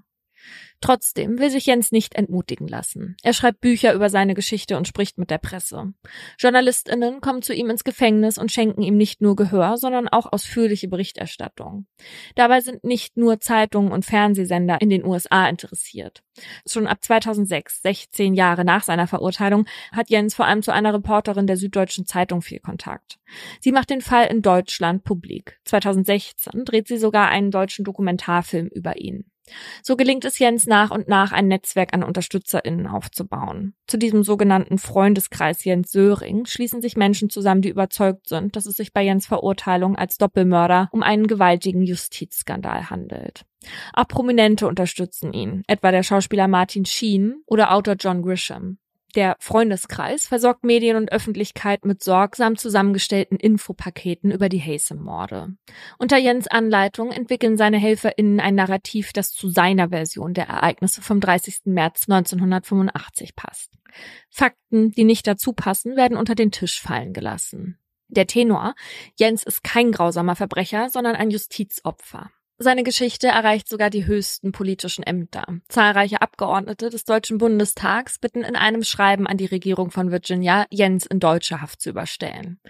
Trotzdem will sich Jens nicht entmutigen lassen. Er schreibt Bücher über seine Geschichte und spricht mit der Presse. Journalistinnen kommen zu ihm ins Gefängnis und schenken ihm nicht nur Gehör, sondern auch ausführliche Berichterstattung. Dabei sind nicht nur Zeitungen und Fernsehsender in den USA interessiert. Schon ab 2006, 16 Jahre nach seiner Verurteilung, hat Jens vor allem zu einer Reporterin der Süddeutschen Zeitung viel Kontakt. Sie macht den Fall in Deutschland publik. 2016 dreht sie sogar einen deutschen Dokumentarfilm über ihn. So gelingt es Jens nach und nach, ein Netzwerk an UnterstützerInnen aufzubauen. Zu diesem sogenannten Freundeskreis Jens Söring schließen sich Menschen zusammen, die überzeugt sind, dass es sich bei Jens Verurteilung als Doppelmörder um einen gewaltigen Justizskandal handelt. Auch Prominente unterstützen ihn, etwa der Schauspieler Martin Sheen oder Autor John Grisham. Der Freundeskreis versorgt Medien und Öffentlichkeit mit sorgsam zusammengestellten Infopaketen über die Haysom-Morde. Unter Jens Anleitung entwickeln seine HelferInnen ein Narrativ, das zu seiner Version der Ereignisse vom 30. März 1985 passt. Fakten, die nicht dazu passen, werden unter den Tisch fallen gelassen. Der Tenor, Jens ist kein grausamer Verbrecher, sondern ein Justizopfer. Seine Geschichte erreicht sogar die höchsten politischen Ämter. Zahlreiche Abgeordnete des Deutschen Bundestags bitten in einem Schreiben an die Regierung von Virginia, Jens in deutsche Haft zu überstellen.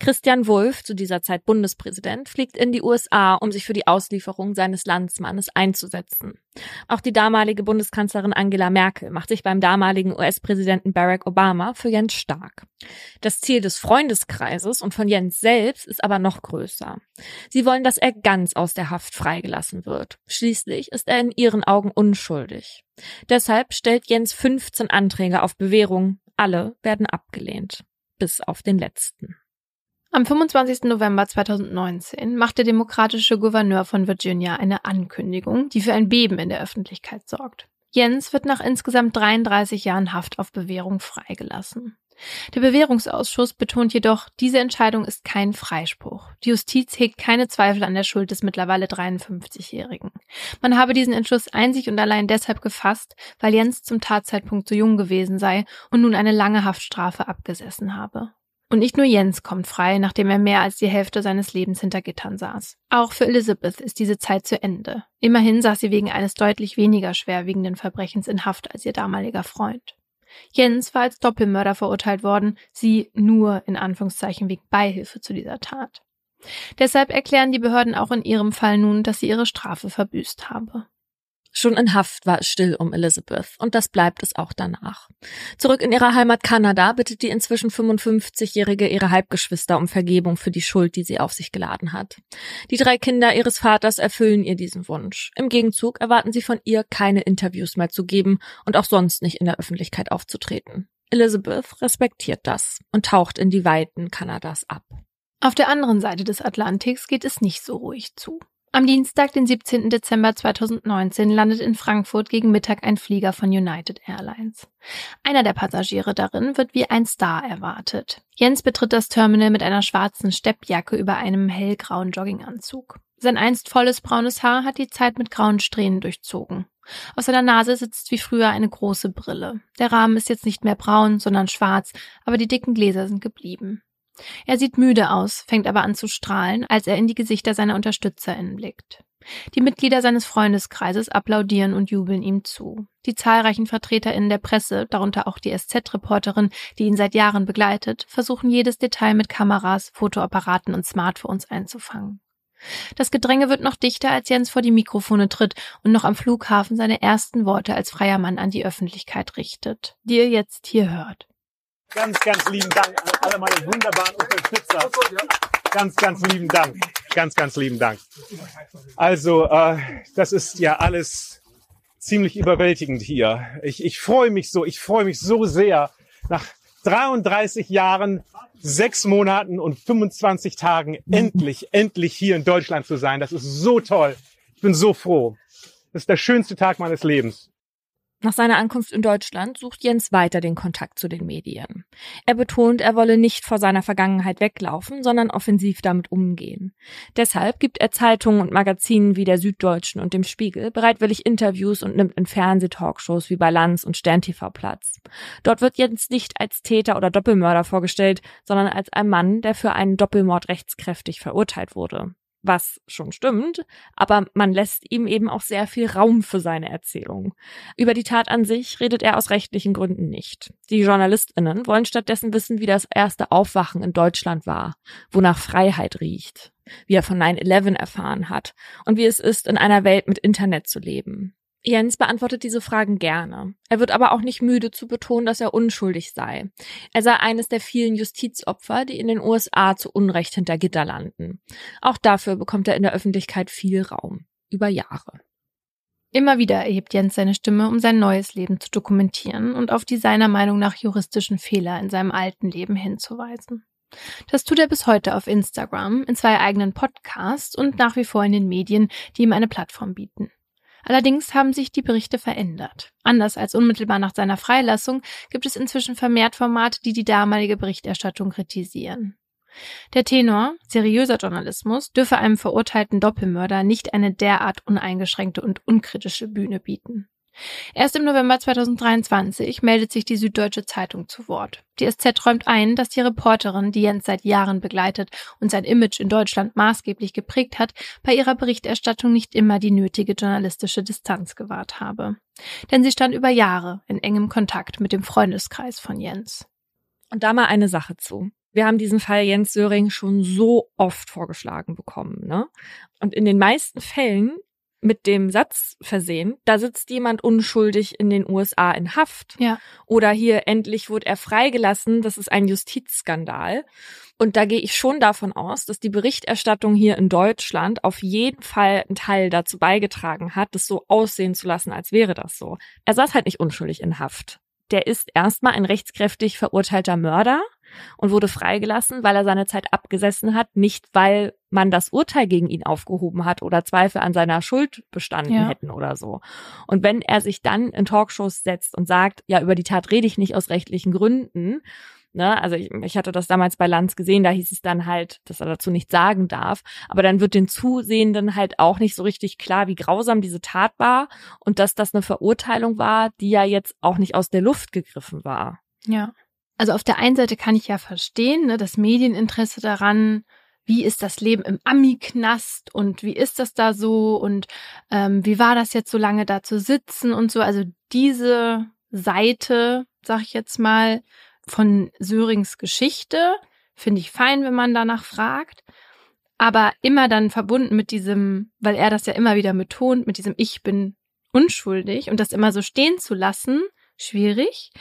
Christian Wulff, zu dieser Zeit Bundespräsident, fliegt in die USA, um sich für die Auslieferung seines Landsmannes einzusetzen. Auch die damalige Bundeskanzlerin Angela Merkel macht sich beim damaligen US-Präsidenten Barack Obama für Jens stark. Das Ziel des Freundeskreises und von Jens selbst ist aber noch größer. Sie wollen, dass er ganz aus der Haft freigelassen wird. Schließlich ist er in ihren Augen unschuldig. Deshalb stellt Jens 15 Anträge auf Bewährung. Alle werden abgelehnt. Bis auf den letzten. Am 25. November 2019 macht der demokratische Gouverneur von Virginia eine Ankündigung, die für ein Beben in der Öffentlichkeit sorgt. Jens wird nach insgesamt 33 Jahren Haft auf Bewährung freigelassen. Der Bewährungsausschuss betont jedoch, diese Entscheidung ist kein Freispruch. Die Justiz hegt keine Zweifel an der Schuld des mittlerweile 53-Jährigen. Man habe diesen Entschluss einzig und allein deshalb gefasst, weil Jens zum Tatzeitpunkt zu jung gewesen sei und nun eine lange Haftstrafe abgesessen habe. Und nicht nur Jens kommt frei, nachdem er mehr als die Hälfte seines Lebens hinter Gittern saß. Auch für Elizabeth ist diese Zeit zu Ende. Immerhin saß sie wegen eines deutlich weniger schwerwiegenden Verbrechens in Haft als ihr damaliger Freund. Jens war als Doppelmörder verurteilt worden, sie nur in Anführungszeichen wegen Beihilfe zu dieser Tat. Deshalb erklären die Behörden auch in ihrem Fall nun, dass sie ihre Strafe verbüßt habe. Schon in Haft war es still um Elizabeth und das bleibt es auch danach. Zurück in ihrer Heimat Kanada bittet die inzwischen 55-Jährige ihre Halbgeschwister um Vergebung für die Schuld, die sie auf sich geladen hat. Die drei Kinder ihres Vaters erfüllen ihr diesen Wunsch. Im Gegenzug erwarten sie von ihr, keine Interviews mehr zu geben und auch sonst nicht in der Öffentlichkeit aufzutreten. Elizabeth respektiert das und taucht in die Weiten Kanadas ab. Auf der anderen Seite des Atlantiks geht es nicht so ruhig zu. Am Dienstag, den 17. Dezember 2019, landet in Frankfurt gegen Mittag ein Flieger von United Airlines. Einer der Passagiere darin wird wie ein Star erwartet. Jens betritt das Terminal mit einer schwarzen Steppjacke über einem hellgrauen Jogginganzug. Sein einst volles braunes Haar hat die Zeit mit grauen Strähnen durchzogen. Aus seiner Nase sitzt wie früher eine große Brille. Der Rahmen ist jetzt nicht mehr braun, sondern schwarz, aber die dicken Gläser sind geblieben. Er sieht müde aus, fängt aber an zu strahlen, als er in die Gesichter seiner UnterstützerInnen blickt. Die Mitglieder seines Freundeskreises applaudieren und jubeln ihm zu. Die zahlreichen VertreterInnen der Presse, darunter auch die SZ-Reporterin, die ihn seit Jahren begleitet, versuchen jedes Detail mit Kameras, Fotoapparaten und Smartphones einzufangen. Das Gedränge wird noch dichter, als Jens vor die Mikrofone tritt und noch am Flughafen seine ersten Worte als freier Mann an die Öffentlichkeit richtet, die ihr jetzt hier hört. Ganz, ganz lieben Dank an alle meine wunderbaren Unterstützer. Ganz, ganz lieben Dank. Ganz, ganz lieben Dank. Also, äh, das ist ja alles ziemlich überwältigend hier. Ich, ich freue mich so, ich freue mich so sehr nach 33 Jahren, sechs Monaten und 25 Tagen endlich, endlich hier in Deutschland zu sein. Das ist so toll. Ich bin so froh. Das ist der schönste Tag meines Lebens. Nach seiner Ankunft in Deutschland sucht Jens weiter den Kontakt zu den Medien. Er betont, er wolle nicht vor seiner Vergangenheit weglaufen, sondern offensiv damit umgehen. Deshalb gibt er Zeitungen und Magazinen wie der Süddeutschen und dem Spiegel bereitwillig Interviews und nimmt in Fernsehtalkshows wie bei und Stern TV Platz. Dort wird Jens nicht als Täter oder Doppelmörder vorgestellt, sondern als ein Mann, der für einen Doppelmord rechtskräftig verurteilt wurde was schon stimmt, aber man lässt ihm eben auch sehr viel Raum für seine Erzählung. Über die Tat an sich redet er aus rechtlichen Gründen nicht. Die Journalistinnen wollen stattdessen wissen, wie das erste Aufwachen in Deutschland war, wonach Freiheit riecht, wie er von 9-11 erfahren hat und wie es ist, in einer Welt mit Internet zu leben. Jens beantwortet diese Fragen gerne. Er wird aber auch nicht müde zu betonen, dass er unschuldig sei. Er sei eines der vielen Justizopfer, die in den USA zu Unrecht hinter Gitter landen. Auch dafür bekommt er in der Öffentlichkeit viel Raum. Über Jahre. Immer wieder erhebt Jens seine Stimme, um sein neues Leben zu dokumentieren und auf die seiner Meinung nach juristischen Fehler in seinem alten Leben hinzuweisen. Das tut er bis heute auf Instagram, in zwei eigenen Podcasts und nach wie vor in den Medien, die ihm eine Plattform bieten. Allerdings haben sich die Berichte verändert. Anders als unmittelbar nach seiner Freilassung gibt es inzwischen vermehrt Formate, die die damalige Berichterstattung kritisieren. Der Tenor, seriöser Journalismus, dürfe einem verurteilten Doppelmörder nicht eine derart uneingeschränkte und unkritische Bühne bieten. Erst im November 2023 meldet sich die Süddeutsche Zeitung zu Wort. Die SZ räumt ein, dass die Reporterin, die Jens seit Jahren begleitet und sein Image in Deutschland maßgeblich geprägt hat, bei ihrer Berichterstattung nicht immer die nötige journalistische Distanz gewahrt habe. Denn sie stand über Jahre in engem Kontakt mit dem Freundeskreis von Jens. Und da mal eine Sache zu. Wir haben diesen Fall Jens Söring schon so oft vorgeschlagen bekommen, ne? Und in den meisten Fällen mit dem Satz versehen, da sitzt jemand unschuldig in den USA in Haft. Ja. Oder hier endlich wurde er freigelassen, das ist ein Justizskandal. Und da gehe ich schon davon aus, dass die Berichterstattung hier in Deutschland auf jeden Fall einen Teil dazu beigetragen hat, das so aussehen zu lassen, als wäre das so. Er saß halt nicht unschuldig in Haft. Der ist erstmal ein rechtskräftig verurteilter Mörder und wurde freigelassen, weil er seine Zeit abgesessen hat, nicht weil man das Urteil gegen ihn aufgehoben hat oder Zweifel an seiner Schuld bestanden ja. hätten oder so. Und wenn er sich dann in Talkshows setzt und sagt, ja, über die Tat rede ich nicht aus rechtlichen Gründen, Ne, also ich, ich hatte das damals bei Lanz gesehen, da hieß es dann halt, dass er dazu nichts sagen darf. Aber dann wird den Zusehenden halt auch nicht so richtig klar, wie grausam diese Tat war und dass das eine Verurteilung war, die ja jetzt auch nicht aus der Luft gegriffen war. Ja. Also auf der einen Seite kann ich ja verstehen, ne, das Medieninteresse daran, wie ist das Leben im Ami-Knast und wie ist das da so und ähm, wie war das jetzt so lange da zu sitzen und so. Also diese Seite, sag ich jetzt mal, von Sörings Geschichte finde ich fein, wenn man danach fragt. Aber immer dann verbunden mit diesem, weil er das ja immer wieder betont, mit diesem Ich bin unschuldig und das immer so stehen zu lassen, schwierig.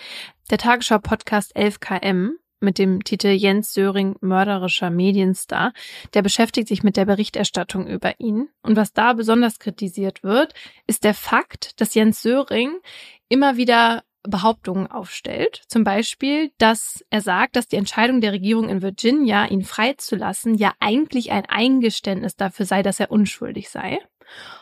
Der Tagesschau-Podcast 11KM mit dem Titel Jens Söring mörderischer Medienstar, der beschäftigt sich mit der Berichterstattung über ihn. Und was da besonders kritisiert wird, ist der Fakt, dass Jens Söring immer wieder Behauptungen aufstellt. Zum Beispiel, dass er sagt, dass die Entscheidung der Regierung in Virginia, ihn freizulassen, ja eigentlich ein Eingeständnis dafür sei, dass er unschuldig sei.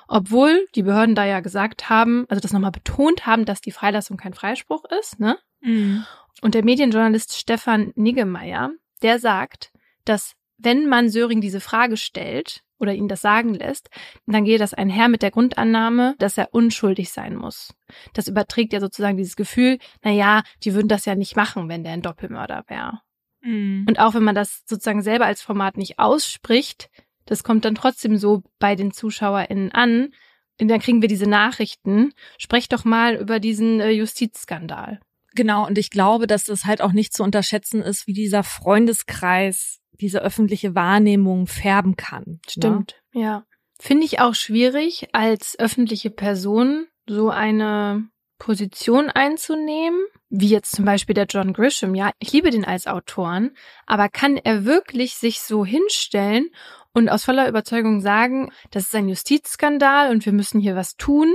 Obwohl die Behörden da ja gesagt haben, also das nochmal betont haben, dass die Freilassung kein Freispruch ist, ne? Mhm. Und der Medienjournalist Stefan Niggemeier, der sagt, dass wenn man Söring diese Frage stellt oder ihn das sagen lässt, dann gehe das einher mit der Grundannahme, dass er unschuldig sein muss. Das überträgt ja sozusagen dieses Gefühl, na ja, die würden das ja nicht machen, wenn der ein Doppelmörder wäre. Mhm. Und auch wenn man das sozusagen selber als Format nicht ausspricht, das kommt dann trotzdem so bei den ZuschauerInnen an. Und dann kriegen wir diese Nachrichten. Sprecht doch mal über diesen äh, Justizskandal. Genau, und ich glaube, dass das halt auch nicht zu unterschätzen ist, wie dieser Freundeskreis diese öffentliche Wahrnehmung färben kann. Ne? Stimmt, ne? ja. Finde ich auch schwierig, als öffentliche Person so eine Position einzunehmen, wie jetzt zum Beispiel der John Grisham. Ja, ich liebe den als Autoren, aber kann er wirklich sich so hinstellen und aus voller Überzeugung sagen, das ist ein Justizskandal und wir müssen hier was tun,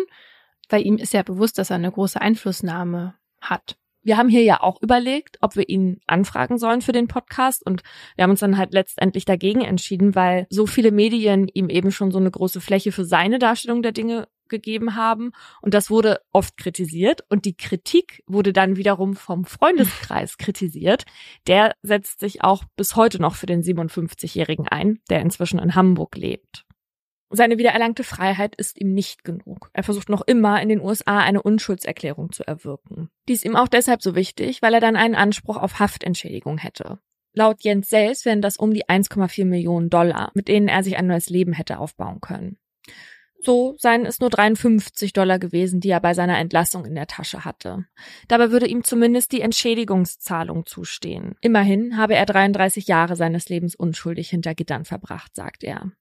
weil ihm ist ja bewusst, dass er eine große Einflussnahme hat. Wir haben hier ja auch überlegt, ob wir ihn anfragen sollen für den Podcast und wir haben uns dann halt letztendlich dagegen entschieden, weil so viele Medien ihm eben schon so eine große Fläche für seine Darstellung der Dinge gegeben haben und das wurde oft kritisiert und die Kritik wurde dann wiederum vom Freundeskreis kritisiert. Der setzt sich auch bis heute noch für den 57-Jährigen ein, der inzwischen in Hamburg lebt. Seine wiedererlangte Freiheit ist ihm nicht genug. Er versucht noch immer in den USA eine Unschuldserklärung zu erwirken. Dies ist ihm auch deshalb so wichtig, weil er dann einen Anspruch auf Haftentschädigung hätte. Laut Jens selbst wären das um die 1,4 Millionen Dollar, mit denen er sich ein neues Leben hätte aufbauen können. So seien es nur 53 Dollar gewesen, die er bei seiner Entlassung in der Tasche hatte. Dabei würde ihm zumindest die Entschädigungszahlung zustehen. Immerhin habe er 33 Jahre seines Lebens unschuldig hinter Gittern verbracht, sagt er.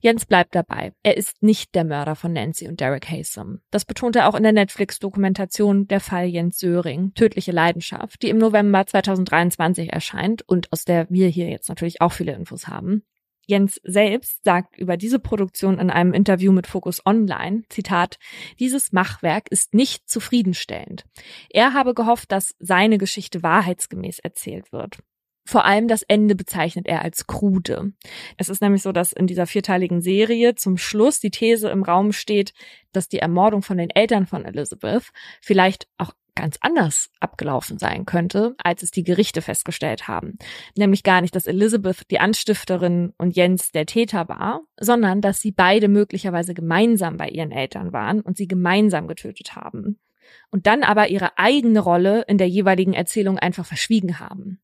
Jens bleibt dabei. Er ist nicht der Mörder von Nancy und Derek Haysom. Das betont er auch in der Netflix-Dokumentation Der Fall Jens Söring, Tödliche Leidenschaft, die im November 2023 erscheint und aus der wir hier jetzt natürlich auch viele Infos haben. Jens selbst sagt über diese Produktion in einem Interview mit Focus Online, Zitat, dieses Machwerk ist nicht zufriedenstellend. Er habe gehofft, dass seine Geschichte wahrheitsgemäß erzählt wird. Vor allem das Ende bezeichnet er als krude. Es ist nämlich so, dass in dieser vierteiligen Serie zum Schluss die These im Raum steht, dass die Ermordung von den Eltern von Elizabeth vielleicht auch ganz anders abgelaufen sein könnte, als es die Gerichte festgestellt haben. Nämlich gar nicht, dass Elizabeth die Anstifterin und Jens der Täter war, sondern dass sie beide möglicherweise gemeinsam bei ihren Eltern waren und sie gemeinsam getötet haben. Und dann aber ihre eigene Rolle in der jeweiligen Erzählung einfach verschwiegen haben.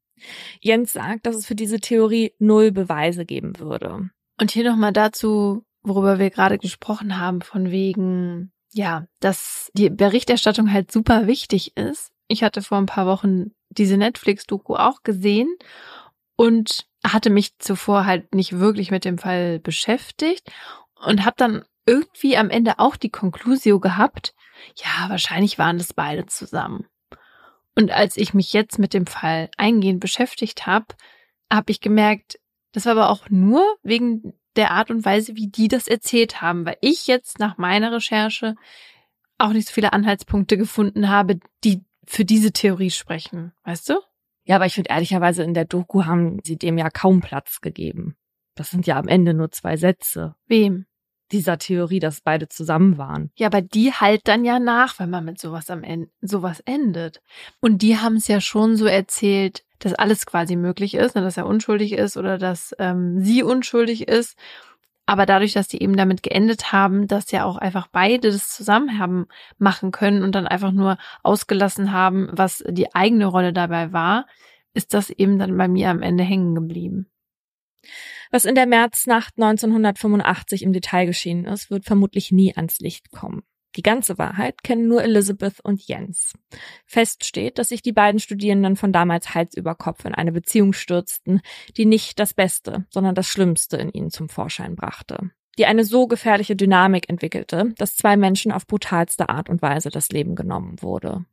Jens sagt, dass es für diese Theorie null Beweise geben würde. Und hier nochmal dazu, worüber wir gerade gesprochen haben, von wegen ja, dass die Berichterstattung halt super wichtig ist. Ich hatte vor ein paar Wochen diese Netflix-Doku auch gesehen und hatte mich zuvor halt nicht wirklich mit dem Fall beschäftigt und habe dann irgendwie am Ende auch die Conclusio gehabt, ja, wahrscheinlich waren das beide zusammen. Und als ich mich jetzt mit dem Fall eingehend beschäftigt habe, habe ich gemerkt, das war aber auch nur wegen der Art und Weise, wie die das erzählt haben, weil ich jetzt nach meiner Recherche auch nicht so viele Anhaltspunkte gefunden habe, die für diese Theorie sprechen, weißt du? Ja, aber ich finde ehrlicherweise in der Doku haben sie dem ja kaum Platz gegeben. Das sind ja am Ende nur zwei Sätze. Wem? Dieser Theorie, dass beide zusammen waren. Ja, aber die halt dann ja nach, wenn man mit sowas am Ende sowas endet. Und die haben es ja schon so erzählt, dass alles quasi möglich ist, ne, dass er unschuldig ist oder dass ähm, sie unschuldig ist. Aber dadurch, dass die eben damit geendet haben, dass ja auch einfach beide das zusammen haben machen können und dann einfach nur ausgelassen haben, was die eigene Rolle dabei war, ist das eben dann bei mir am Ende hängen geblieben. Was in der Märznacht 1985 im Detail geschehen ist, wird vermutlich nie ans Licht kommen. Die ganze Wahrheit kennen nur Elizabeth und Jens. Fest steht, dass sich die beiden Studierenden von damals Hals über Kopf in eine Beziehung stürzten, die nicht das Beste, sondern das Schlimmste in ihnen zum Vorschein brachte. Die eine so gefährliche Dynamik entwickelte, dass zwei Menschen auf brutalste Art und Weise das Leben genommen wurde.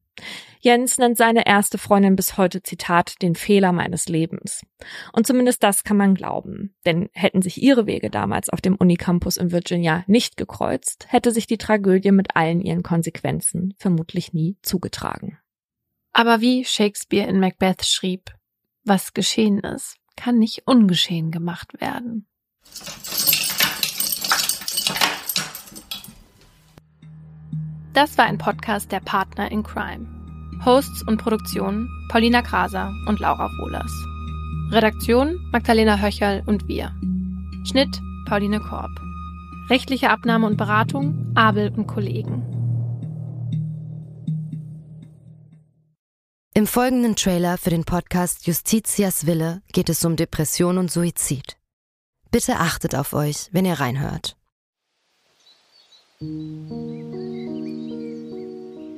Jens nennt seine erste Freundin bis heute Zitat den Fehler meines Lebens. Und zumindest das kann man glauben. Denn hätten sich ihre Wege damals auf dem Unicampus in Virginia nicht gekreuzt, hätte sich die Tragödie mit allen ihren Konsequenzen vermutlich nie zugetragen. Aber wie Shakespeare in Macbeth schrieb, was geschehen ist, kann nicht ungeschehen gemacht werden. Das war ein Podcast der Partner in Crime. Hosts und Produktion Paulina Kraser und Laura Wohlers. Redaktion Magdalena Höcherl und wir. Schnitt Pauline Korb. Rechtliche Abnahme und Beratung Abel und Kollegen. Im folgenden Trailer für den Podcast Justitias Wille geht es um Depression und Suizid. Bitte achtet auf euch, wenn ihr reinhört.